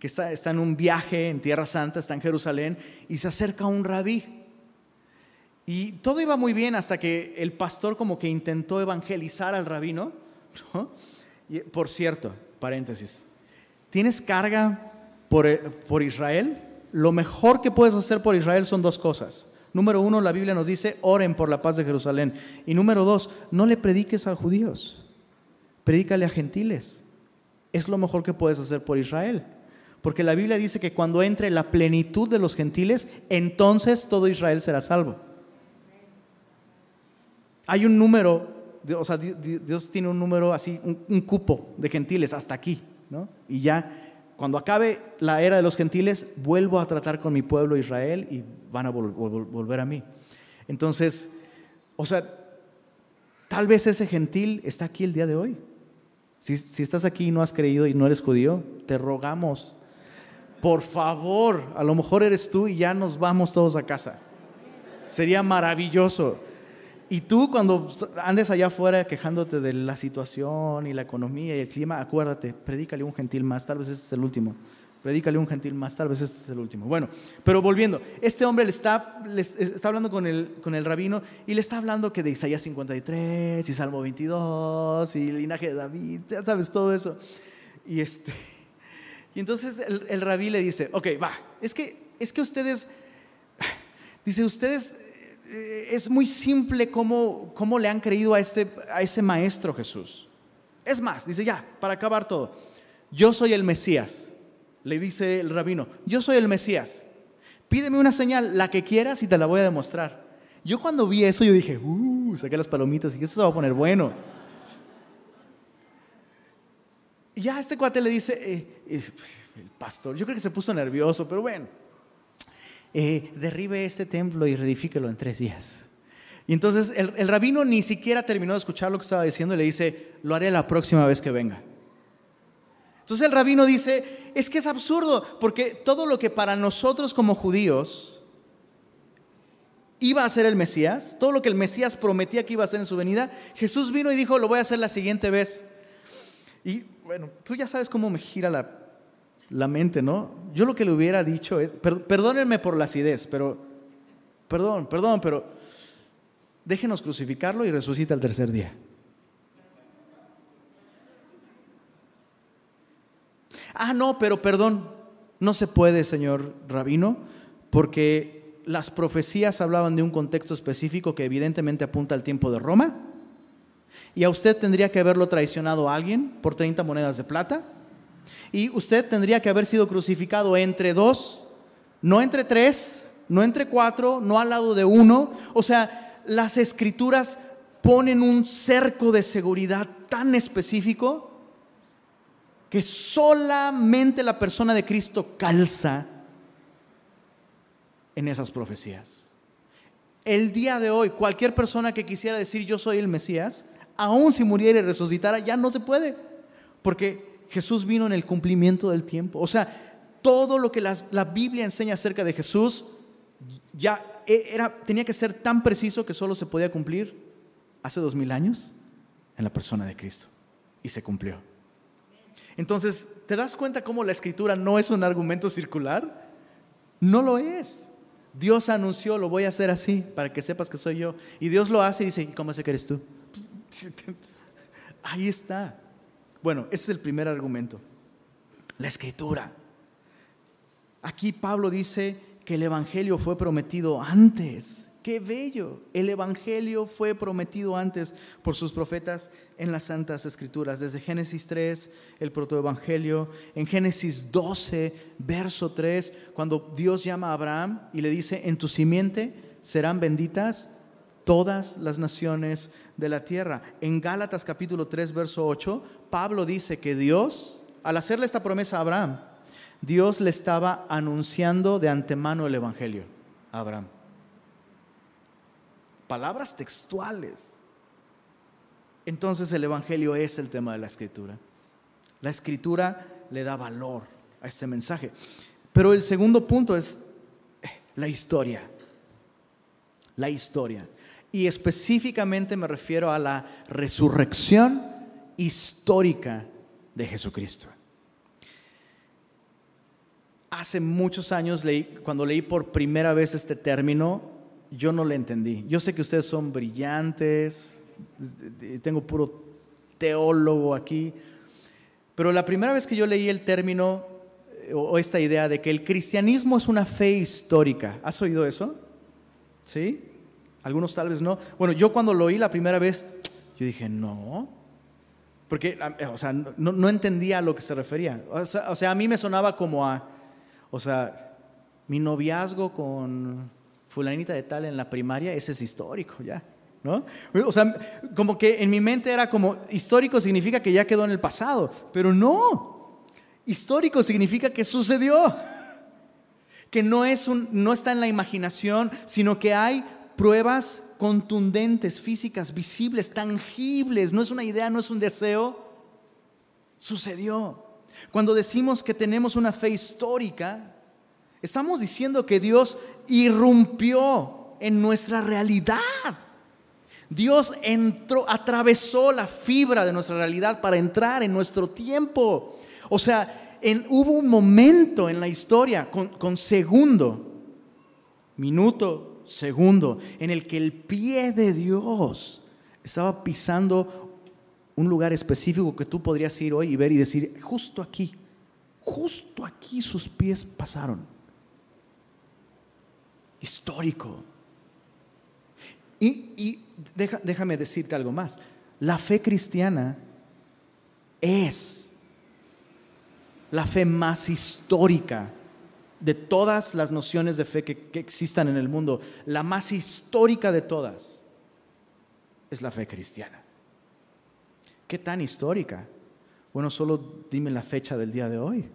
que está, en un viaje en Tierra Santa, está en Jerusalén, y se acerca a un rabí. Y todo iba muy bien hasta que el pastor como que intentó evangelizar al rabino. (laughs) Y, por cierto, paréntesis, ¿tienes carga por, por Israel? Lo mejor que puedes hacer por Israel son dos cosas. Número uno, la Biblia nos dice, oren por la paz de Jerusalén. Y número dos, no le prediques a judíos, predícale a gentiles. Es lo mejor que puedes hacer por Israel. Porque la Biblia dice que cuando entre la plenitud de los gentiles, entonces todo Israel será salvo. Hay un número, o sea, Dios tiene un número así, un, cupo de gentiles hasta aquí, ¿no? Y ya cuando acabe la era de los gentiles, vuelvo a tratar con mi pueblo Israel y van a volver a mí. Entonces, o sea, tal vez ese gentil está aquí el día de hoy. Si, si estás aquí y no has creído y no eres judío, te rogamos, por favor, a lo mejor eres tú y ya nos vamos todos a casa. Sería maravilloso. Y tú cuando andes allá afuera quejándote de la situación y la economía y el clima, acuérdate, predícale un gentil más, tal vez este es el último. Predícale un gentil más, tal vez este es el último. Bueno, pero volviendo, este hombre le está, está hablando con el, con el rabino y le está hablando que de Isaías 53 y Salmo 22 y linaje de David, ya sabes todo eso. Y, este, y entonces el, el rabí le dice, ok, va, es que, es que ustedes, (sighs) dice, ustedes eh, es muy simple cómo, cómo le han creído a, este, a ese maestro Jesús. Es más, dice ya, para acabar todo, yo soy el Mesías, le dice el rabino, yo soy el Mesías, pídeme una señal, la que quieras y te la voy a demostrar. Yo cuando vi eso, yo dije, uh, saqué las palomitas y eso se va a poner bueno. Y ya este cuate le dice, eh, eh, el pastor, yo creo que se puso nervioso, pero bueno, eh, derribe este templo y reedifíquelo en tres días. Y entonces el, el, rabino ni siquiera terminó de escuchar lo que estaba diciendo y le dice, lo haré la próxima vez que venga. Entonces el rabino dice, es que es absurdo, porque todo lo que para nosotros como judíos iba a ser el Mesías, todo lo que el Mesías prometía que iba a hacer en su venida, Jesús vino y dijo, lo voy a hacer la siguiente vez. Y bueno, tú ya sabes cómo me gira la, la mente, ¿no? Yo lo que le hubiera dicho es, perdónenme por la acidez, pero, perdón, perdón, pero déjenos crucificarlo y resucita el tercer día. Ah, no, pero perdón, no se puede, señor rabino, porque las profecías hablaban de un contexto específico que evidentemente apunta al tiempo de Roma. Y a usted tendría que haberlo traicionado a alguien por 30 monedas de plata. Y usted tendría que haber sido crucificado entre dos, no entre tres, no entre cuatro, no al lado de uno. O sea, las escrituras ponen un cerco de seguridad tan específico que solamente la persona de Cristo calza en esas profecías. El día de hoy, cualquier persona que quisiera decir yo soy el Mesías, aun si muriera y resucitara, ya no se puede, porque Jesús vino en el cumplimiento del tiempo. O sea, todo lo que la, la Biblia enseña acerca de Jesús ya e, era, tenía que ser tan preciso que solo se podía cumplir hace dos mil años en la persona de Cristo. Y se cumplió. Entonces, ¿te das cuenta cómo la escritura no es un argumento circular? No lo es. Dios anunció, lo voy a hacer así, para que sepas que soy yo. Y Dios lo hace y dice, ¿y cómo sé que eres tú? (laughs) Ahí está. Bueno, ese es el primer argumento. La escritura. Aquí Pablo dice que el Evangelio fue prometido antes Qué bello. El Evangelio fue prometido antes por sus profetas en las Santas Escrituras. Desde Génesis 3, el protoevangelio. En Génesis 12, verso 3, cuando Dios llama a Abraham y le dice, en tu simiente serán benditas todas las naciones de la tierra. En Gálatas capítulo 3, verso 8, Pablo dice que Dios, al hacerle esta promesa a Abraham, Dios le estaba anunciando de antemano el Evangelio a Abraham palabras textuales. Entonces el Evangelio es el tema de la escritura. La escritura le da valor a este mensaje. Pero el segundo punto es eh, la historia. La historia. Y específicamente me refiero a la resurrección histórica de Jesucristo. Hace muchos años leí, cuando leí por primera vez este término, yo no le entendí. Yo sé que ustedes son brillantes, tengo puro teólogo aquí, pero la primera vez que yo leí el término eh, o esta idea de que el cristianismo es una fe histórica, ¿has oído eso? ¿Sí? Algunos tal vez no. Bueno, yo cuando lo oí la primera vez, yo dije, no, porque, o sea, no, entendía a lo que se refería. O sea, o sea, a mí me sonaba como a, o sea, mi noviazgo con fulanita de tal en la primaria, ese es histórico ya. ¿No? O sea, como que en mi mente era como, histórico significa que ya quedó en el pasado, pero no, histórico significa que sucedió, que no, es un, no está en la imaginación, sino que hay pruebas contundentes, físicas, visibles, tangibles, no es una idea, no es un deseo, sucedió. Cuando decimos que tenemos una fe histórica, Estamos diciendo que Dios irrumpió en nuestra realidad. Dios entró, atravesó la fibra de nuestra realidad para entrar en nuestro tiempo. O sea, hubo un momento en la historia con, con segundo, minuto, segundo, en el que el pie de Dios estaba pisando un lugar específico que tú podrías ir hoy y ver y decir, justo aquí, justo aquí sus pies pasaron histórico. Y, déjame decirte algo más. La fe cristiana es la fe más histórica de todas las nociones de fe que, existan en el mundo. La más histórica de todas es la fe cristiana. ¿Qué tan histórica? Bueno, solo dime la fecha del día de hoy.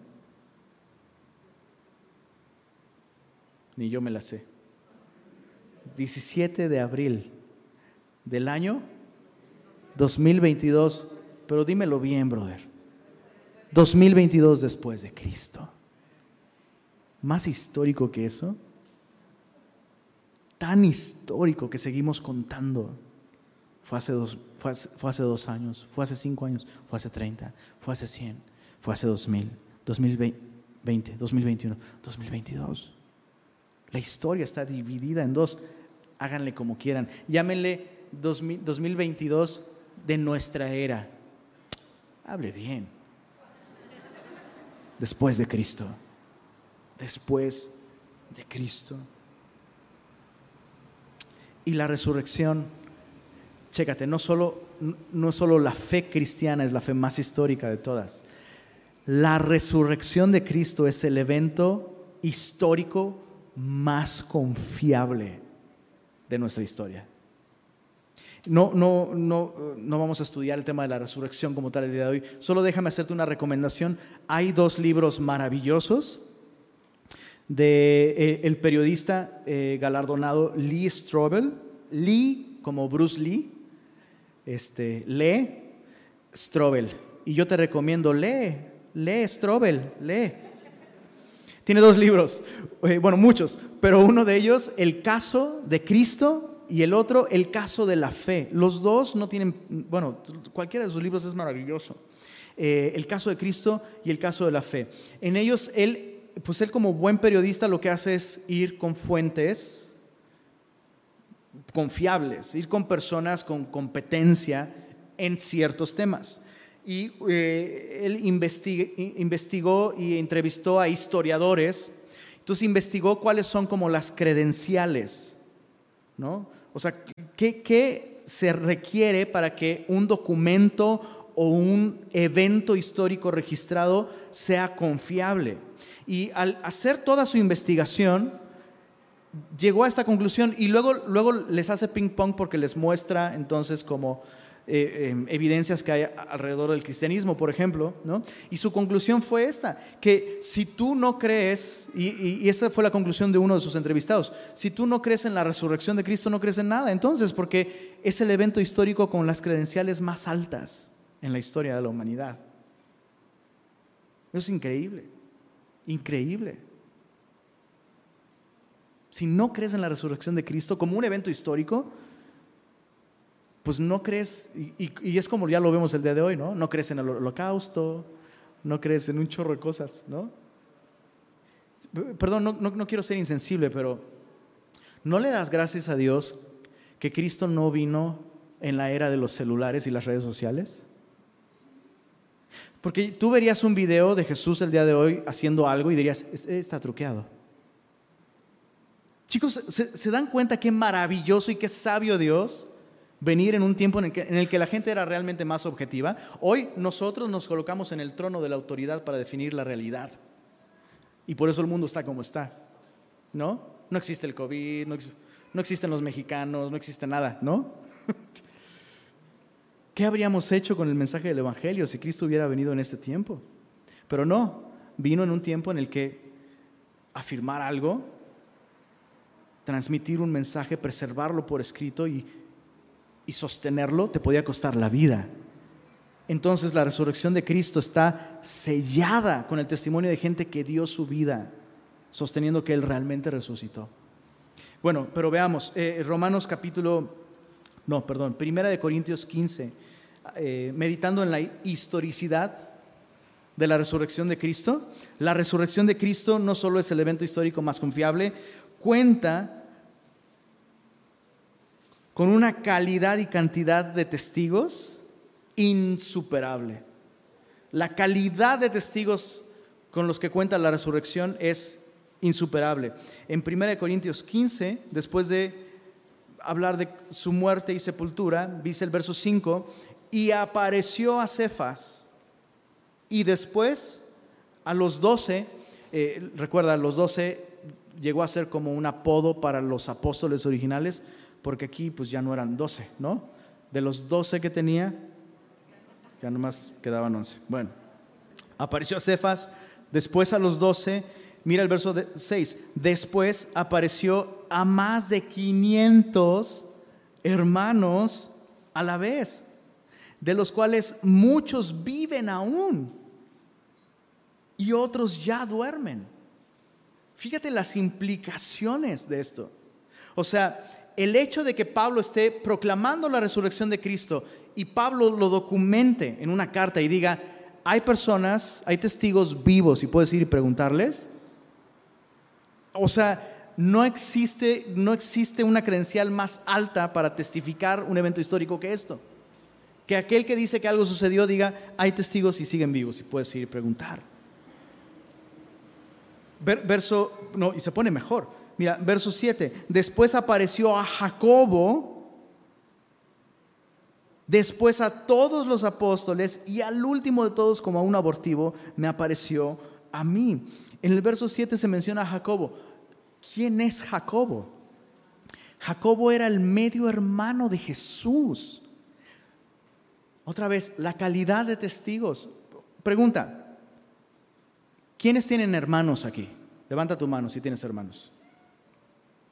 Ni yo me la sé. 17 de abril del año 2022, pero dímelo bien, brother. 2022 después de Cristo. Más histórico que eso. tan histórico que seguimos contando. Fue hace, dos, fue, hace, dos años, fue hace cinco años, fue hace 30, fue hace 100, fue hace 2000, 2020, 2021, 2022. La historia está dividida en dos. Háganle como quieran. Llámenle 2022 de nuestra era. Hable bien. Después de Cristo. Después de Cristo. Y la resurrección, chécate, no solo, no solo la fe cristiana es la fe más histórica de todas. La resurrección de Cristo es el evento histórico más confiable de nuestra historia. No, no, no, no vamos a estudiar el tema de la resurrección como tal el día de hoy. Solo déjame hacerte una recomendación. Hay dos libros maravillosos de eh, el periodista eh, galardonado Lee Strobel. Lee, como Bruce Lee, este, lee Strobel. Y yo te recomiendo, lee, lee Strobel, lee. Tiene dos libros, eh, bueno, muchos, pero uno de ellos, El caso de Cristo, y el otro, El caso de la fe. Los dos no tienen, bueno, cualquiera de sus libros es maravilloso. el caso de Cristo y el caso de la fe. En ellos él pues él como buen periodista lo que hace es ir con fuentes confiables, ir con personas con competencia en ciertos temas. Y eh, él investigó y entrevistó a historiadores, entonces investigó cuáles son como las credenciales, ¿no? O sea, ¿qué, qué se requiere para que un documento o un evento histórico registrado sea confiable? Y al hacer toda su investigación, llegó a esta conclusión y luego, luego les hace ping pong porque les muestra entonces como eh, em, evidencias que hay alrededor del cristianismo, por ejemplo, ¿no? Y su conclusión fue esta, que si tú no crees, y, y, esa fue la conclusión de uno de sus entrevistados, si tú no crees en la resurrección de Cristo, no crees en nada, entonces, porque es el evento histórico con las credenciales más altas en la historia de la humanidad. Eso es increíble. Increíble. Si no crees en la resurrección de Cristo como un evento histórico, pues no crees, y, es como ya lo vemos el día de hoy, ¿no? No crees en el holocausto, no crees en un chorro de cosas, ¿no? Perdón, no, no quiero ser insensible, pero ¿no le das gracias a Dios que Cristo no vino en la era de los celulares y las redes sociales? Porque tú verías un video de Jesús el día de hoy haciendo algo y dirías, está truqueado. Chicos, ¿se, dan cuenta qué maravilloso y qué sabio Dios venir en un tiempo en el, que, la gente era realmente más objetiva? Hoy nosotros nos colocamos en el trono de la autoridad para definir la realidad. Y por eso el mundo está como está. ¿No? No existe el COVID, no existen los mexicanos, no existe nada, ¿no? (laughs) ¿Qué habríamos hecho con el mensaje del Evangelio si Cristo hubiera venido en este tiempo? Pero no, vino en un tiempo en el que afirmar algo, transmitir un mensaje, preservarlo por escrito y, sostenerlo te podía costar la vida. Entonces la resurrección de Cristo está sellada con el testimonio de gente que dio su vida sosteniendo que Él realmente resucitó. Bueno, pero veamos, eh, Romanos capítulo, no, perdón, Primera de Corintios 15 eh, meditando en la historicidad de la resurrección de Cristo. La resurrección de Cristo no solo es el evento histórico más confiable, cuenta con una calidad y cantidad de testigos insuperable. La calidad de testigos con los que cuenta la resurrección es insuperable. En 1 Corintios 15, después de hablar de su muerte y sepultura, dice el verso 5, y apareció a Cefas. Y después a los doce, eh, recuerda, los doce llegó a ser como un apodo para los apóstoles originales, porque aquí pues ya no eran doce, ¿no? De los doce que tenía, ya nomás quedaban once. Bueno, apareció a Cefas, después a los doce, mira el verso 6, después apareció a más de 500 hermanos a la vez de los cuales muchos viven aún y otros ya duermen. Fíjate las implicaciones de esto. O sea, el hecho de que Pablo esté proclamando la resurrección de Cristo y Pablo lo documente en una carta y diga, hay personas, hay testigos vivos y puedes ir y preguntarles. O sea, no existe, no existe una credencial más alta para testificar un evento histórico que esto. Que aquel que dice que algo sucedió diga, hay testigos y siguen vivos y puedes ir y preguntar. Verso, no, y se pone mejor. Mira, verso 7. Después apareció a Jacobo, después a todos los apóstoles y al último de todos, como a un abortivo, me apareció a mí. En el verso 7 se menciona a Jacobo. ¿Quién es Jacobo? Jacobo era el medio hermano de Jesús. Otra vez, la calidad de testigos. Pregunta, ¿quiénes tienen hermanos aquí? Levanta tu mano si tienes hermanos.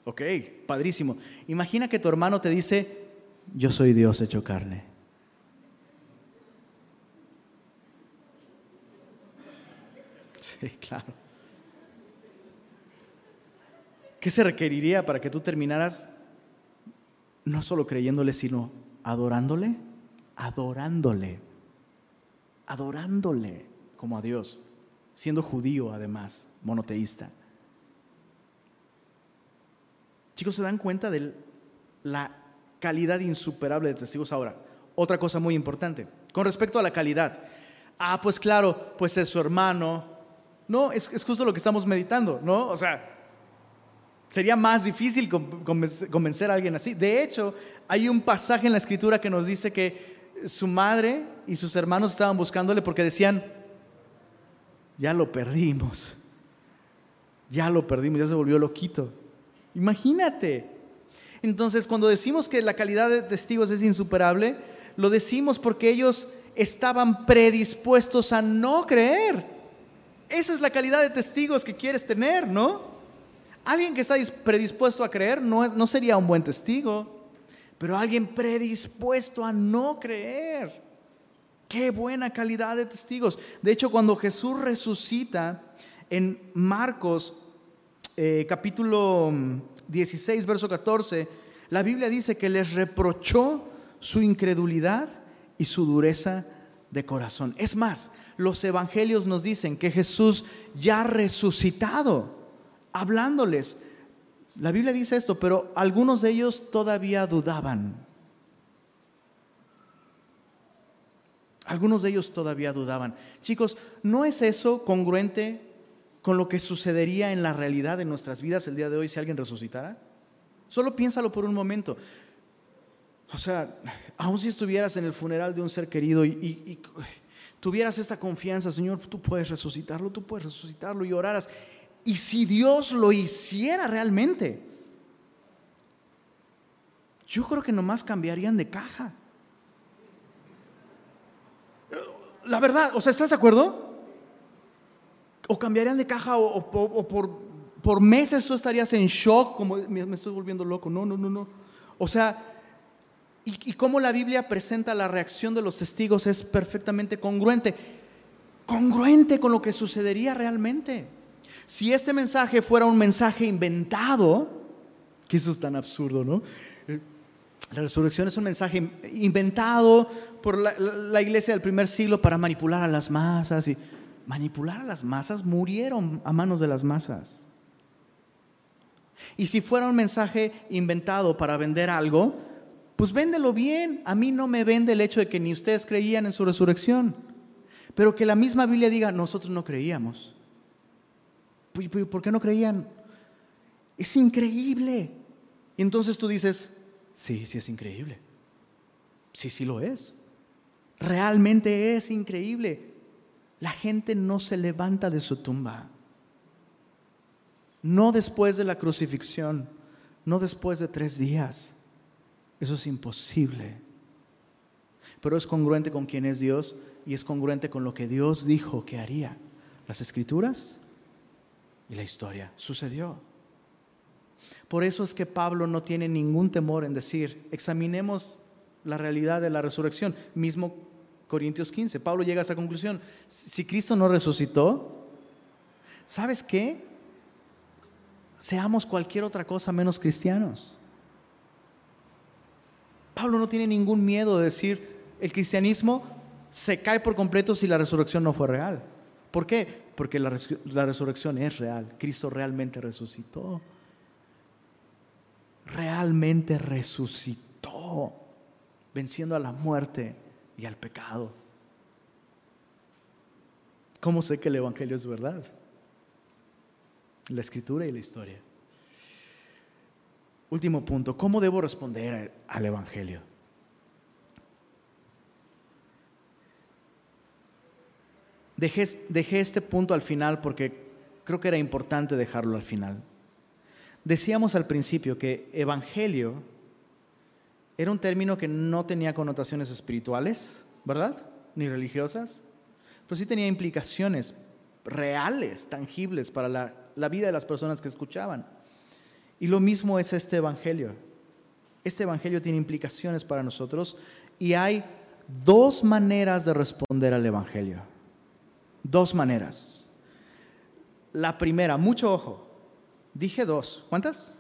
Ok, padrísimo. Imagina que tu hermano te dice, yo soy Dios hecho carne. (laughs) Sí, claro. ¿Qué se requeriría para que tú terminaras no solo creyéndole, sino adorándole? Adorándole, adorándole como a Dios, siendo judío además, monoteísta. Chicos, ¿se dan cuenta de la calidad insuperable de testigos ahora? Otra cosa muy importante, con respecto a la calidad. Ah, pues claro, pues es su hermano. No, es, es justo lo que estamos meditando, ¿no? O sea, sería más difícil convencer a alguien así. De hecho, hay un pasaje en la escritura que nos dice que su madre y sus hermanos estaban buscándole porque decían, ya lo perdimos, ya lo perdimos, ya se volvió loquito. Imagínate. Entonces, cuando decimos que la calidad de testigos es insuperable, lo decimos porque ellos estaban predispuestos a no creer. Esa es la calidad de testigos que quieres tener, ¿no? Alguien que está predispuesto a creer no, no sería un buen testigo pero alguien predispuesto a no creer. Qué buena calidad de testigos. De hecho, cuando Jesús resucita en Marcos eh, capítulo 16, verso 14, la Biblia dice que les reprochó su incredulidad y su dureza de corazón. Es más, los evangelios nos dicen que Jesús ya resucitado, hablándoles, la Biblia dice esto, pero algunos de ellos todavía dudaban. Algunos de ellos todavía dudaban. Chicos, ¿no es eso congruente con lo que sucedería en la realidad de nuestras vidas el día de hoy si alguien resucitara? Solo piénsalo por un momento. O sea, aun si estuvieras en el funeral de un ser querido y, y tuvieras esta confianza, Señor, tú puedes resucitarlo, tú puedes resucitarlo y oraras y si Dios lo hiciera realmente, yo creo que nomás cambiarían de caja. La verdad, o sea, ¿estás de acuerdo? O cambiarían de caja o, por, por, meses tú estarías en shock, como me, estoy volviendo loco. No, no, no, no. O sea, y, y cómo la Biblia presenta la reacción de los testigos es perfectamente congruente. Congruente con lo que sucedería realmente. Si este mensaje fuera un mensaje inventado, que eso es tan absurdo, ¿no? Eh, la resurrección es un mensaje inventado por la, iglesia del primer siglo para manipular a las masas y manipular a las masas murieron a manos de las masas. Y si fuera un mensaje inventado para vender algo, pues véndelo bien. A mí no me vende el hecho de que ni ustedes creían en su resurrección, pero que la misma Biblia diga, nosotros no creíamos. ¿Por qué no creían? Es increíble. Y entonces tú dices, sí, sí es increíble. Sí, sí lo es. Realmente es increíble. La gente no se levanta de su tumba. No después de la crucifixión, no después de tres días. Eso es imposible. Pero es congruente con quien es Dios y es congruente con lo que Dios dijo que haría. Las escrituras y la historia sucedió. Por eso es que Pablo no tiene ningún temor en decir, examinemos la realidad de la resurrección. Mismo Corintios 15, Pablo llega a esa conclusión. Si Cristo no resucitó, ¿sabes qué? seamos cualquier otra cosa menos cristianos. Pablo no tiene ningún miedo de decir, el cristianismo se cae por completo si la resurrección no fue real. ¿Por qué? Porque la, resurrección es real. Cristo realmente resucitó. Realmente resucitó, venciendo a la muerte y al pecado. ¿Cómo sé que el Evangelio es verdad? La escritura y la historia. Último punto, ¿cómo debo responder al Evangelio? Dejé, este punto al final porque creo que era importante dejarlo al final. Decíamos al principio que evangelio era un término que no tenía connotaciones espirituales, ¿verdad? Ni religiosas, pero sí tenía implicaciones reales, tangibles para la vida de las personas que escuchaban. Y lo mismo es este Evangelio. Este Evangelio tiene implicaciones para nosotros y hay dos maneras de responder al Evangelio. Dos maneras. La primera, mucho ojo, dije dos. ¿Cuántas?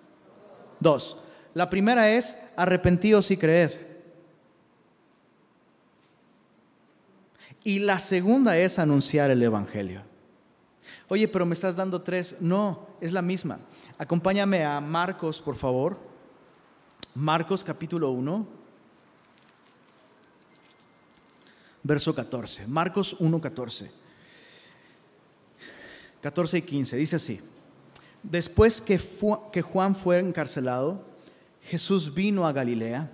Dos. La primera es arrepentidos y creed. Y la segunda es anunciar el Evangelio. Oye, pero me estás dando tres. No, es la misma. Acompáñame a Marcos, por favor. Marcos capítulo 1, verso 14. Marcos 1, 14. 14 y 15. Dice así. Después que, Juan fue encarcelado, Jesús vino a Galilea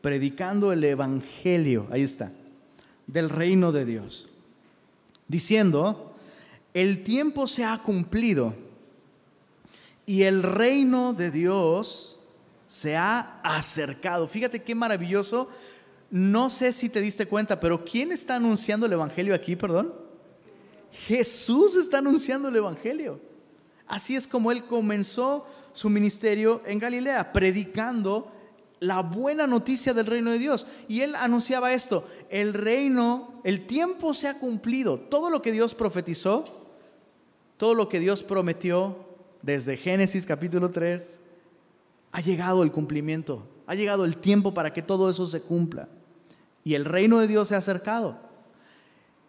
predicando el Evangelio, ahí está, del reino de Dios, diciendo, el tiempo se ha cumplido y el reino de Dios se ha acercado. Fíjate qué maravilloso. No sé si te diste cuenta, pero ¿quién está anunciando el Evangelio aquí, perdón? Jesús está anunciando el Evangelio. Así es como él comenzó su ministerio en Galilea, predicando la buena noticia del reino de Dios. Y él anunciaba esto, el reino, el tiempo se ha cumplido. Todo lo que Dios profetizó, todo lo que Dios prometió desde Génesis capítulo 3, ha llegado el cumplimiento, ha llegado el tiempo para que todo eso se cumpla. Y el reino de Dios se ha acercado.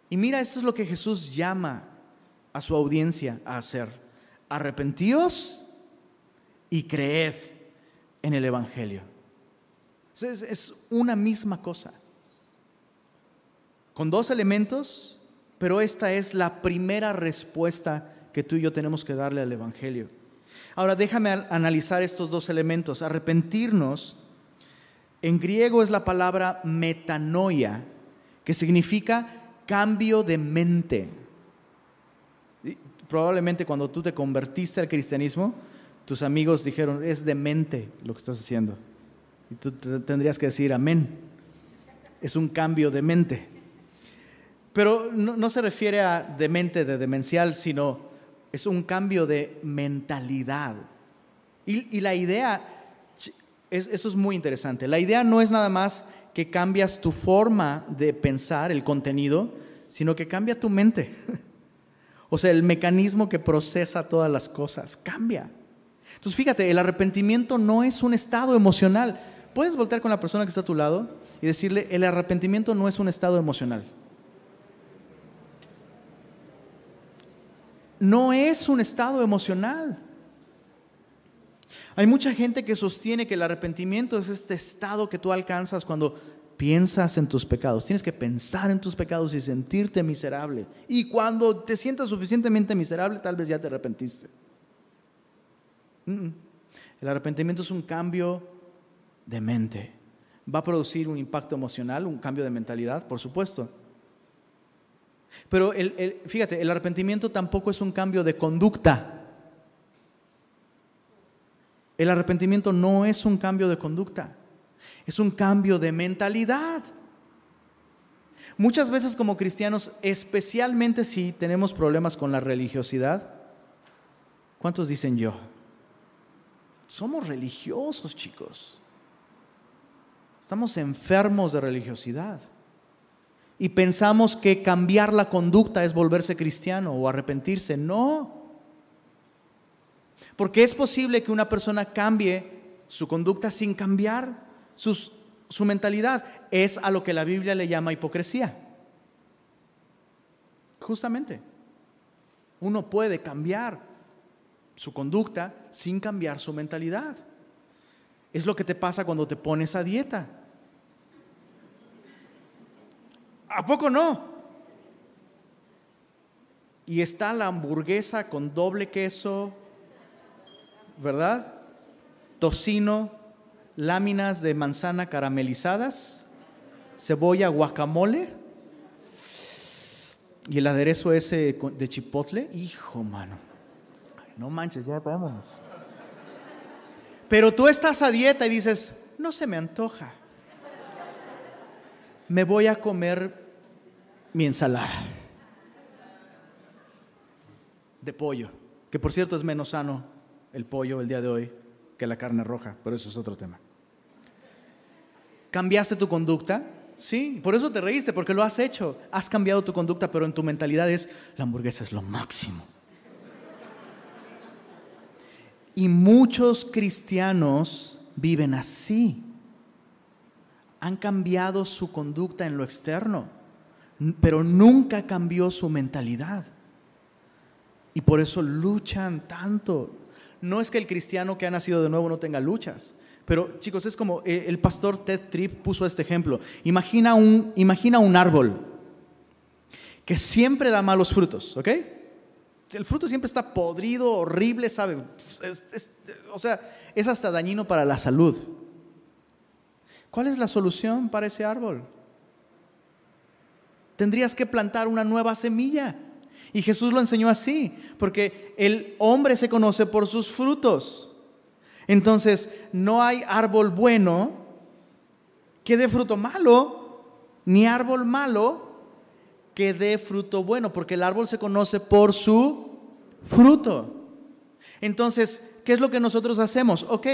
Y mira, esto es lo que Jesús llama a su audiencia a hacer. Arrepentíos y creed en el Evangelio. Es, es una misma cosa. Con dos elementos, pero esta es la primera respuesta que tú y yo tenemos que darle al Evangelio. Ahora déjame analizar estos dos elementos. Arrepentirnos, en griego es la palabra metanoia, que significa cambio de mente. Probablemente cuando tú te convertiste al cristianismo, tus amigos dijeron, es de mente lo que estás haciendo. Y tú tendrías que decir, amén. Es un cambio de mente. Pero no, se refiere a de mente de demencial, sino es un cambio de mentalidad. Y, la idea, eso es muy interesante, la idea no es nada más que cambias tu forma de pensar, el contenido, sino que cambia tu mente. (laughs) O sea, el mecanismo que procesa todas las cosas cambia. Entonces, fíjate, el arrepentimiento no es un estado emocional. Puedes voltear con la persona que está a tu lado y decirle, el arrepentimiento no es un estado emocional. no es un estado emocional. Hay mucha gente que sostiene que el arrepentimiento es este estado que tú alcanzas cuando piensas en tus pecados. Tienes que pensar en tus pecados y sentirte miserable. Y cuando te sientas suficientemente miserable, tal vez ya te arrepentiste. El arrepentimiento es un cambio de mente. Va a producir un impacto emocional, un cambio de mentalidad, por supuesto. Pero fíjate, el arrepentimiento tampoco es un cambio de conducta. El arrepentimiento no es un cambio de conducta, es un cambio de mentalidad. Muchas veces como cristianos, especialmente si tenemos problemas con la religiosidad, ¿cuántos dicen yo? Somos religiosos, chicos. Estamos enfermos de religiosidad y pensamos que cambiar la conducta es volverse cristiano o arrepentirse. No. Porque es posible que una persona cambie su conducta sin cambiar su mentalidad. Es a lo que la Biblia le llama hipocresía. Justamente. Uno puede cambiar su conducta sin cambiar su mentalidad. Es lo que te pasa cuando te pones a dieta. ¿A poco no? Y está la hamburguesa con doble queso, ¿verdad? Tocino, láminas de manzana caramelizadas, cebolla, guacamole y el aderezo ese de chipotle. Hijo, mano. no manches, ya vámonos. Pero tú estás a dieta y dices, no se me antoja. Me voy a comer mi ensalada de pollo, que por cierto es menos sano el pollo el día de hoy que la carne roja, pero eso es otro tema. ¿Cambiaste tu conducta? Sí, por eso te reíste, porque lo has hecho. Has cambiado tu conducta, pero en tu mentalidad es, la hamburguesa es lo máximo. Y muchos cristianos viven así. Han cambiado su conducta en lo externo, pero nunca cambió su mentalidad. Y por eso luchan tanto. No es que el cristiano que ha nacido de nuevo no tenga luchas, pero chicos, es como eh, el pastor Ted Tripp puso este ejemplo. Imagina un, imagina un árbol que siempre da malos frutos, ¿ok? El fruto siempre está podrido, horrible, ¿sabe? o sea, es hasta dañino para la salud. ¿Cuál es la solución para ese árbol? Tendrías que plantar una nueva semilla. Y Jesús lo enseñó así, porque el hombre se conoce por sus frutos. Entonces, no hay árbol bueno que dé fruto malo, ni árbol malo que dé fruto bueno, porque el árbol se conoce por su fruto. Entonces, ¿qué es lo que nosotros hacemos? Ok,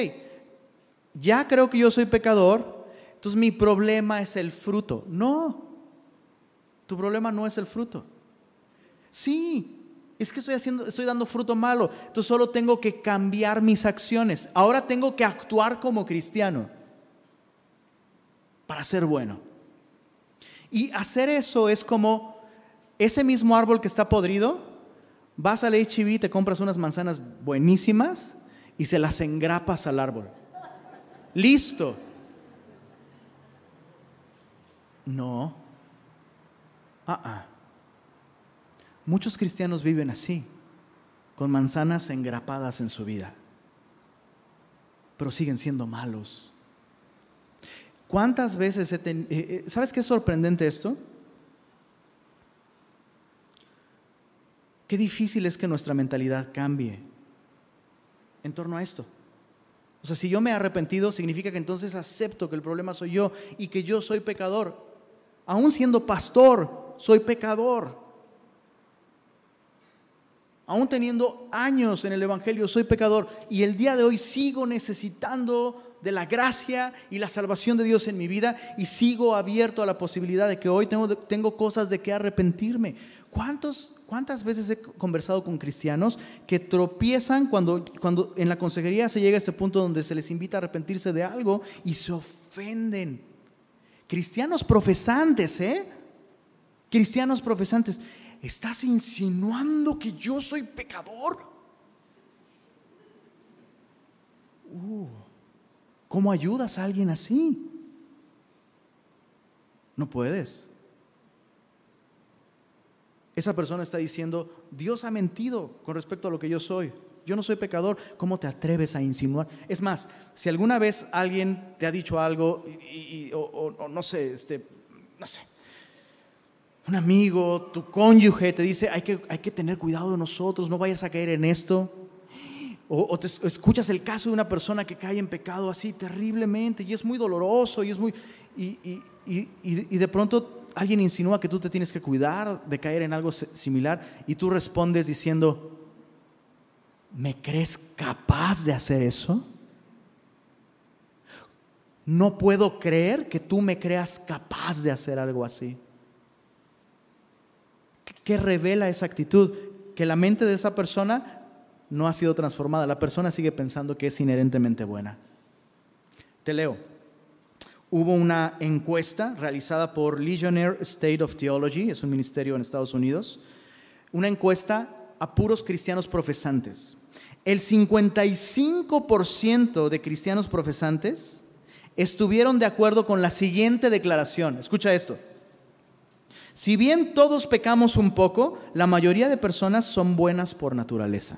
ya creo que yo soy pecador, entonces mi problema es el fruto. No, tu problema no es el fruto. Sí, es que estoy haciendo, estoy dando fruto malo. Entonces solo tengo que cambiar mis acciones. Ahora tengo que actuar como cristiano para ser bueno. Y hacer eso es como ese mismo árbol que está podrido, vas al HB, te compras unas manzanas buenísimas y se las engrapas al árbol. Listo. No. Ah, ah. Muchos cristianos viven así, con manzanas engrapadas en su vida, pero siguen siendo malos. ¿Cuántas veces he tenido... Eh, eh, ¿Sabes qué es sorprendente esto? Qué difícil es que nuestra mentalidad cambie en torno a esto. O sea, si yo me he arrepentido, significa que entonces acepto que el problema soy yo y que yo soy pecador. Aún siendo pastor, soy pecador aún teniendo años en el Evangelio, soy pecador y el día de hoy sigo necesitando de la gracia y la salvación de Dios en mi vida y sigo abierto a la posibilidad de que hoy tengo, tengo cosas de que arrepentirme. ¿Cuántos, ¿Cuántas veces he conversado con cristianos que tropiezan cuando, cuando en la consejería se llega a este punto donde se les invita a arrepentirse de algo y se ofenden? Cristianos profesantes, ¿eh? Cristianos profesantes. ¿Estás insinuando que yo soy pecador? Uh, ¿Cómo ayudas a alguien así? No puedes. Esa persona está diciendo, Dios ha mentido con respecto a lo que yo soy. Yo no soy pecador. ¿Cómo te atreves a insinuar? Es más, si alguna vez alguien te ha dicho algo y, o, no sé, este, no sé, un amigo, tu cónyuge te dice, hay que, hay que tener cuidado de nosotros, no vayas a caer en esto. O, te, escuchas el caso de una persona que cae en pecado así terriblemente y es muy doloroso y es muy... Y, y de pronto alguien insinúa que tú te tienes que cuidar de caer en algo similar y tú respondes diciendo, ¿me crees capaz de hacer eso? No puedo creer que tú me creas capaz de hacer algo así. ¿Qué revela esa actitud? Que la mente de esa persona no ha sido transformada. La persona sigue pensando que es inherentemente buena. Te leo. Hubo una encuesta realizada por Legionnaire State of Theology, es un ministerio en Estados Unidos, una encuesta a puros cristianos profesantes. El 55% de cristianos profesantes estuvieron de acuerdo con la siguiente declaración. Escucha esto. Si bien todos pecamos un poco, la mayoría de personas son buenas por naturaleza.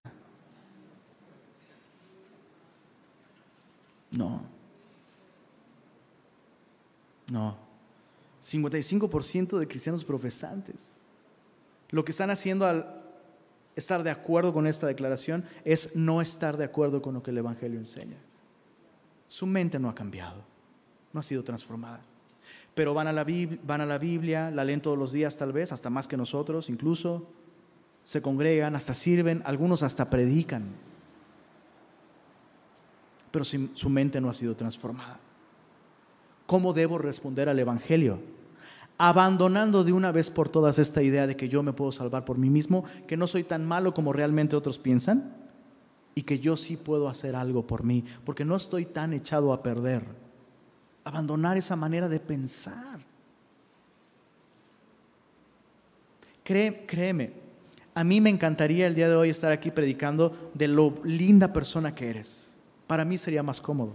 No. No. 55% de cristianos profesantes. Lo que están haciendo al estar de acuerdo con esta declaración es no estar de acuerdo con lo que el Evangelio enseña. Su mente no ha cambiado, no ha sido transformada. Pero van a la Biblia, van a la, la leen todos los días tal vez, hasta más que nosotros incluso. Se congregan, hasta sirven, algunos hasta predican. Pero su mente no ha sido transformada. ¿Cómo debo responder al Evangelio? abandonando de una vez por todas esta idea de que yo me puedo salvar por mí mismo, que no soy tan malo como realmente otros piensan y que yo sí puedo hacer algo por mí, porque no estoy tan echado a perder. Abandonar esa manera de pensar. créeme, a mí me encantaría el día de hoy estar aquí predicando de lo linda persona que eres. Para mí sería más cómodo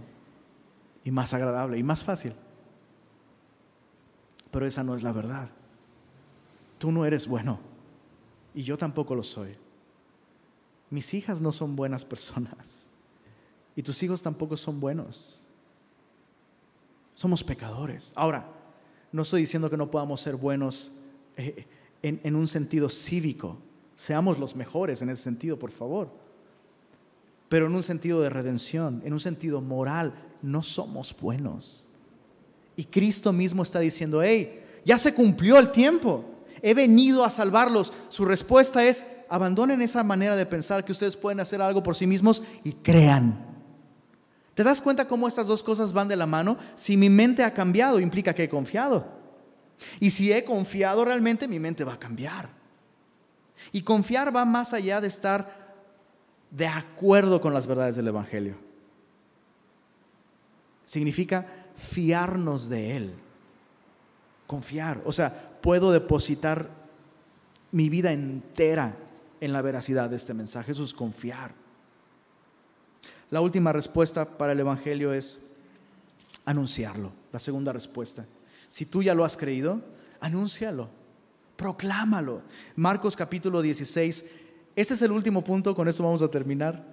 y más agradable y más fácil. Pero esa no es la verdad. Tú no eres bueno y yo tampoco lo soy. Mis hijas no son buenas personas y tus hijos tampoco son buenos. Somos pecadores. Ahora, no estoy diciendo que no podamos ser buenos eh, en, en un sentido cívico. Seamos los mejores en ese sentido, por favor. Pero en un sentido de redención, en un sentido moral, no somos buenos. Y Cristo mismo está diciendo, hey, ya se cumplió el tiempo, he venido a salvarlos. Su respuesta es, abandonen esa manera de pensar que ustedes pueden hacer algo por sí mismos y crean. ¿Te das cuenta cómo estas dos cosas van de la mano? Si mi mente ha cambiado, implica que he confiado. Y si he confiado realmente, mi mente va a cambiar. Y confiar va más allá de estar de acuerdo con las verdades del Evangelio. Significa fiarnos de Él. Confiar. O sea, puedo depositar mi vida entera en la veracidad de este mensaje. Eso es confiar. La última respuesta para el Evangelio es anunciarlo. La segunda respuesta. Si tú ya lo has creído, anúncialo, proclámalo. Marcos capítulo 16. Este es el último punto, con eso vamos a terminar.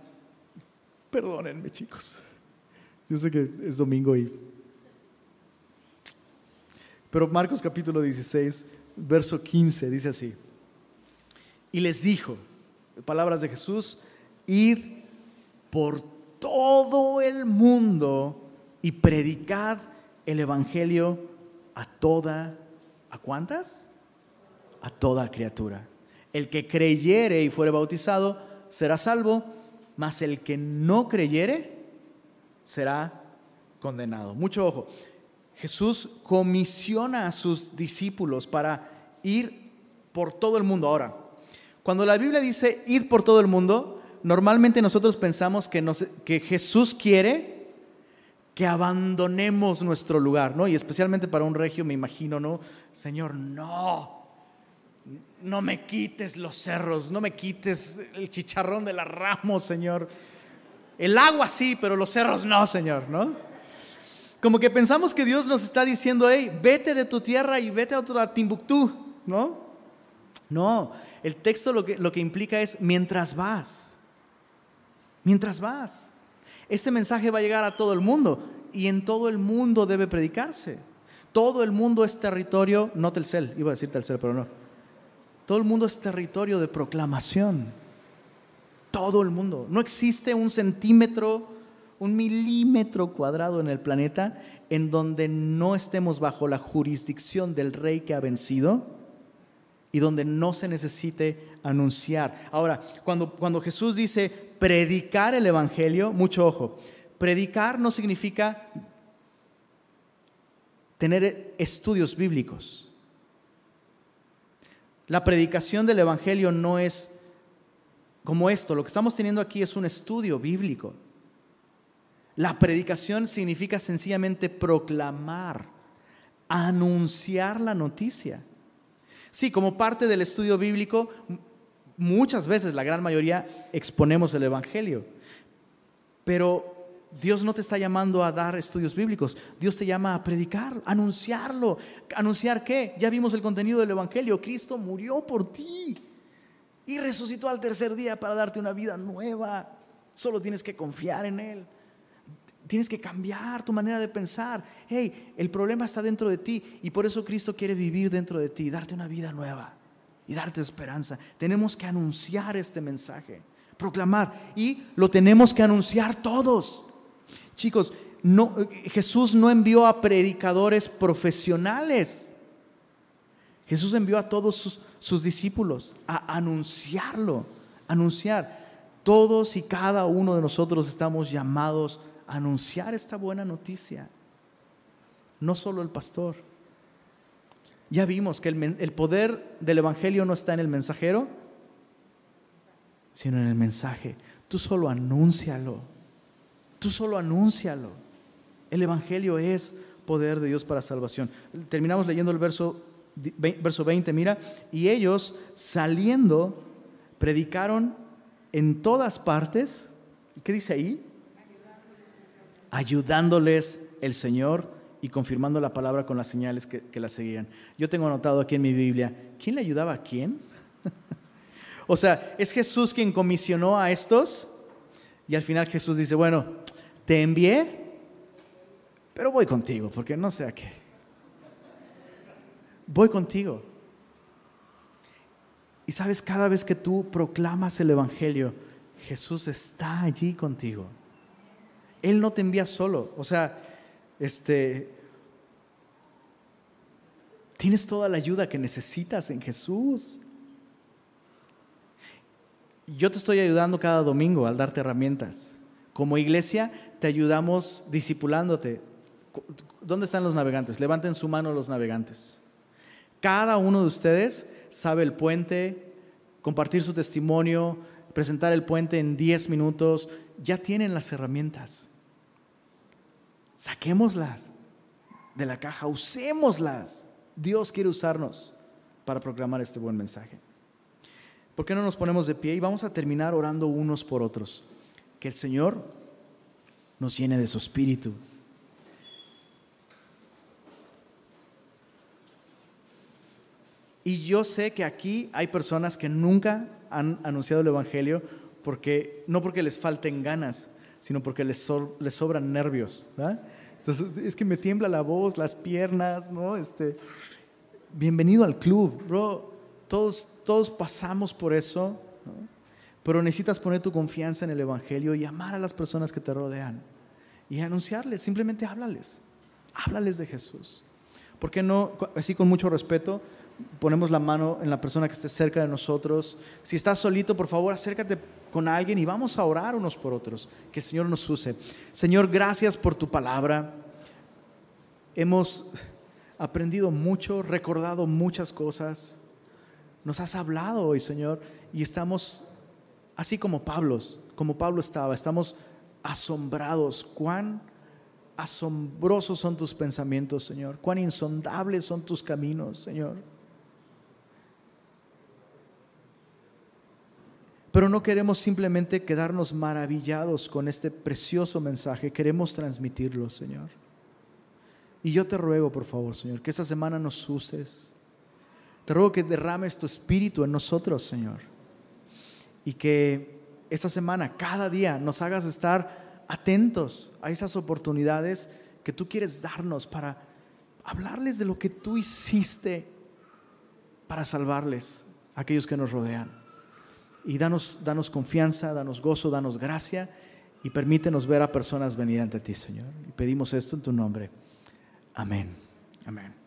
Perdónenme chicos. Yo sé que es domingo y pero Marcos capítulo 16, verso 15 dice así. Y les dijo, palabras de Jesús, id por todo el mundo y predicad el Evangelio a toda, ¿a cuántas? A toda criatura. El que creyere y fuere bautizado será salvo, mas el que no creyere será condenado. Mucho ojo. Jesús comisiona a sus discípulos para ir por todo el mundo. Ahora, cuando la Biblia dice ir por todo el mundo, normalmente nosotros pensamos que, Jesús quiere que abandonemos nuestro lugar, ¿no? Y especialmente para un regio me imagino, ¿no? Señor, no, no me quites los cerros, no me quites el chicharrón de la ramos, Señor. El agua sí, pero los cerros no, Señor, ¿no? Como que pensamos que Dios nos está diciendo, hey, vete de tu tierra y vete a, otro, a Timbuktu, ¿no? No, el texto lo que, lo que implica es mientras vas, mientras vas. Este mensaje va a llegar a todo el mundo y en todo el mundo debe predicarse. Todo el mundo es territorio, no Telcel, iba a decir Telcel, pero no. Todo el mundo es territorio de proclamación. Todo el mundo. No existe un centímetro un milímetro cuadrado en el planeta en donde no estemos bajo la jurisdicción del rey que ha vencido y donde no se necesite anunciar. Ahora, cuando, cuando Jesús dice predicar el Evangelio, mucho ojo, predicar no significa tener estudios bíblicos. La predicación del Evangelio no es como esto, lo que estamos teniendo aquí es un estudio bíblico. La predicación significa sencillamente proclamar, anunciar la noticia. Sí, como parte del estudio bíblico, muchas veces, la gran mayoría, exponemos el Evangelio. Pero Dios no te está llamando a dar estudios bíblicos, Dios te llama a predicar, anunciarlo. ¿Anunciar qué? Ya vimos el contenido del Evangelio, Cristo murió por ti y resucitó al tercer día para darte una vida nueva. Solo tienes que confiar en Él. Tienes que cambiar tu manera de pensar. Hey, el problema está dentro de ti y por eso Cristo quiere vivir dentro de ti, darte una vida nueva y darte esperanza. Tenemos que anunciar este mensaje, proclamar y lo tenemos que anunciar todos. Chicos, no, Jesús no envió a predicadores profesionales. Jesús envió a todos sus, sus discípulos a anunciarlo, anunciar. Todos y cada uno de nosotros estamos llamados a anunciar esta buena noticia. No solo el pastor. Ya vimos que el, poder del Evangelio no está en el mensajero, sino en el mensaje. Tú solo anúncialo. Tú solo anúncialo. El Evangelio es poder de Dios para salvación. Terminamos leyendo el verso, verso 20, mira, y ellos saliendo predicaron en todas partes. ¿Qué dice ahí? Ayudándoles el Señor y confirmando la palabra con las señales que, la seguían. Yo tengo anotado aquí en mi Biblia, ¿quién le ayudaba a quién? (laughs) o sea, ¿es Jesús quien comisionó a estos? Y al final Jesús dice, bueno, te envié, pero voy contigo, porque no sé a qué. Voy contigo. Y sabes, cada vez que tú proclamas el Evangelio, Jesús está allí contigo. Él no te envía solo. O sea, este, tienes toda la ayuda que necesitas en Jesús. Yo te estoy ayudando cada domingo al darte herramientas. Como iglesia te ayudamos discipulándote. ¿Dónde están los navegantes? Levanten su mano los navegantes. Cada uno de ustedes sabe el puente, compartir su testimonio, presentar el puente en 10 minutos. Ya tienen las herramientas. Saquémoslas de la caja, usémoslas. Dios quiere usarnos para proclamar este buen mensaje. ¿Por qué no nos ponemos de pie y vamos a terminar orando unos por otros? Que el Señor nos llene de su espíritu. Y yo sé que aquí hay personas que nunca han anunciado el Evangelio porque no porque les falten ganas, sino porque les, sobran nervios. es que me tiembla la voz, las piernas, ¿no? Este, bienvenido al club, bro. Todos, todos pasamos por eso. Pero necesitas poner tu confianza en el Evangelio y amar a las personas que te rodean y anunciarles, simplemente háblales, háblales de Jesús. ¿Por qué no, así con mucho respeto, ponemos la mano en la persona que esté cerca de nosotros? Si estás solito, por favor, acércate con alguien y vamos a orar unos por otros, que el Señor nos use. Señor, gracias por tu palabra. Hemos aprendido mucho, recordado muchas cosas. Nos has hablado hoy, Señor, y estamos así como Pablo, como Pablo estaba, estamos asombrados. Cuán asombrosos son tus pensamientos, Señor. Cuán insondables son tus caminos, Señor. Pero no queremos simplemente quedarnos maravillados con este precioso mensaje, queremos transmitirlo, Señor. Y yo te ruego, por favor, Señor, que esta semana nos uses. Te ruego que derrames tu espíritu en nosotros, Señor y que esta semana, cada día, nos hagas estar atentos a esas oportunidades que tú quieres darnos para hablarles de lo que tú hiciste para salvarles a aquellos que nos rodean. Y danos, danos confianza, danos gozo, danos gracia y permítenos ver a personas venir ante ti, Señor. Y pedimos esto en tu nombre. Amén. Amén.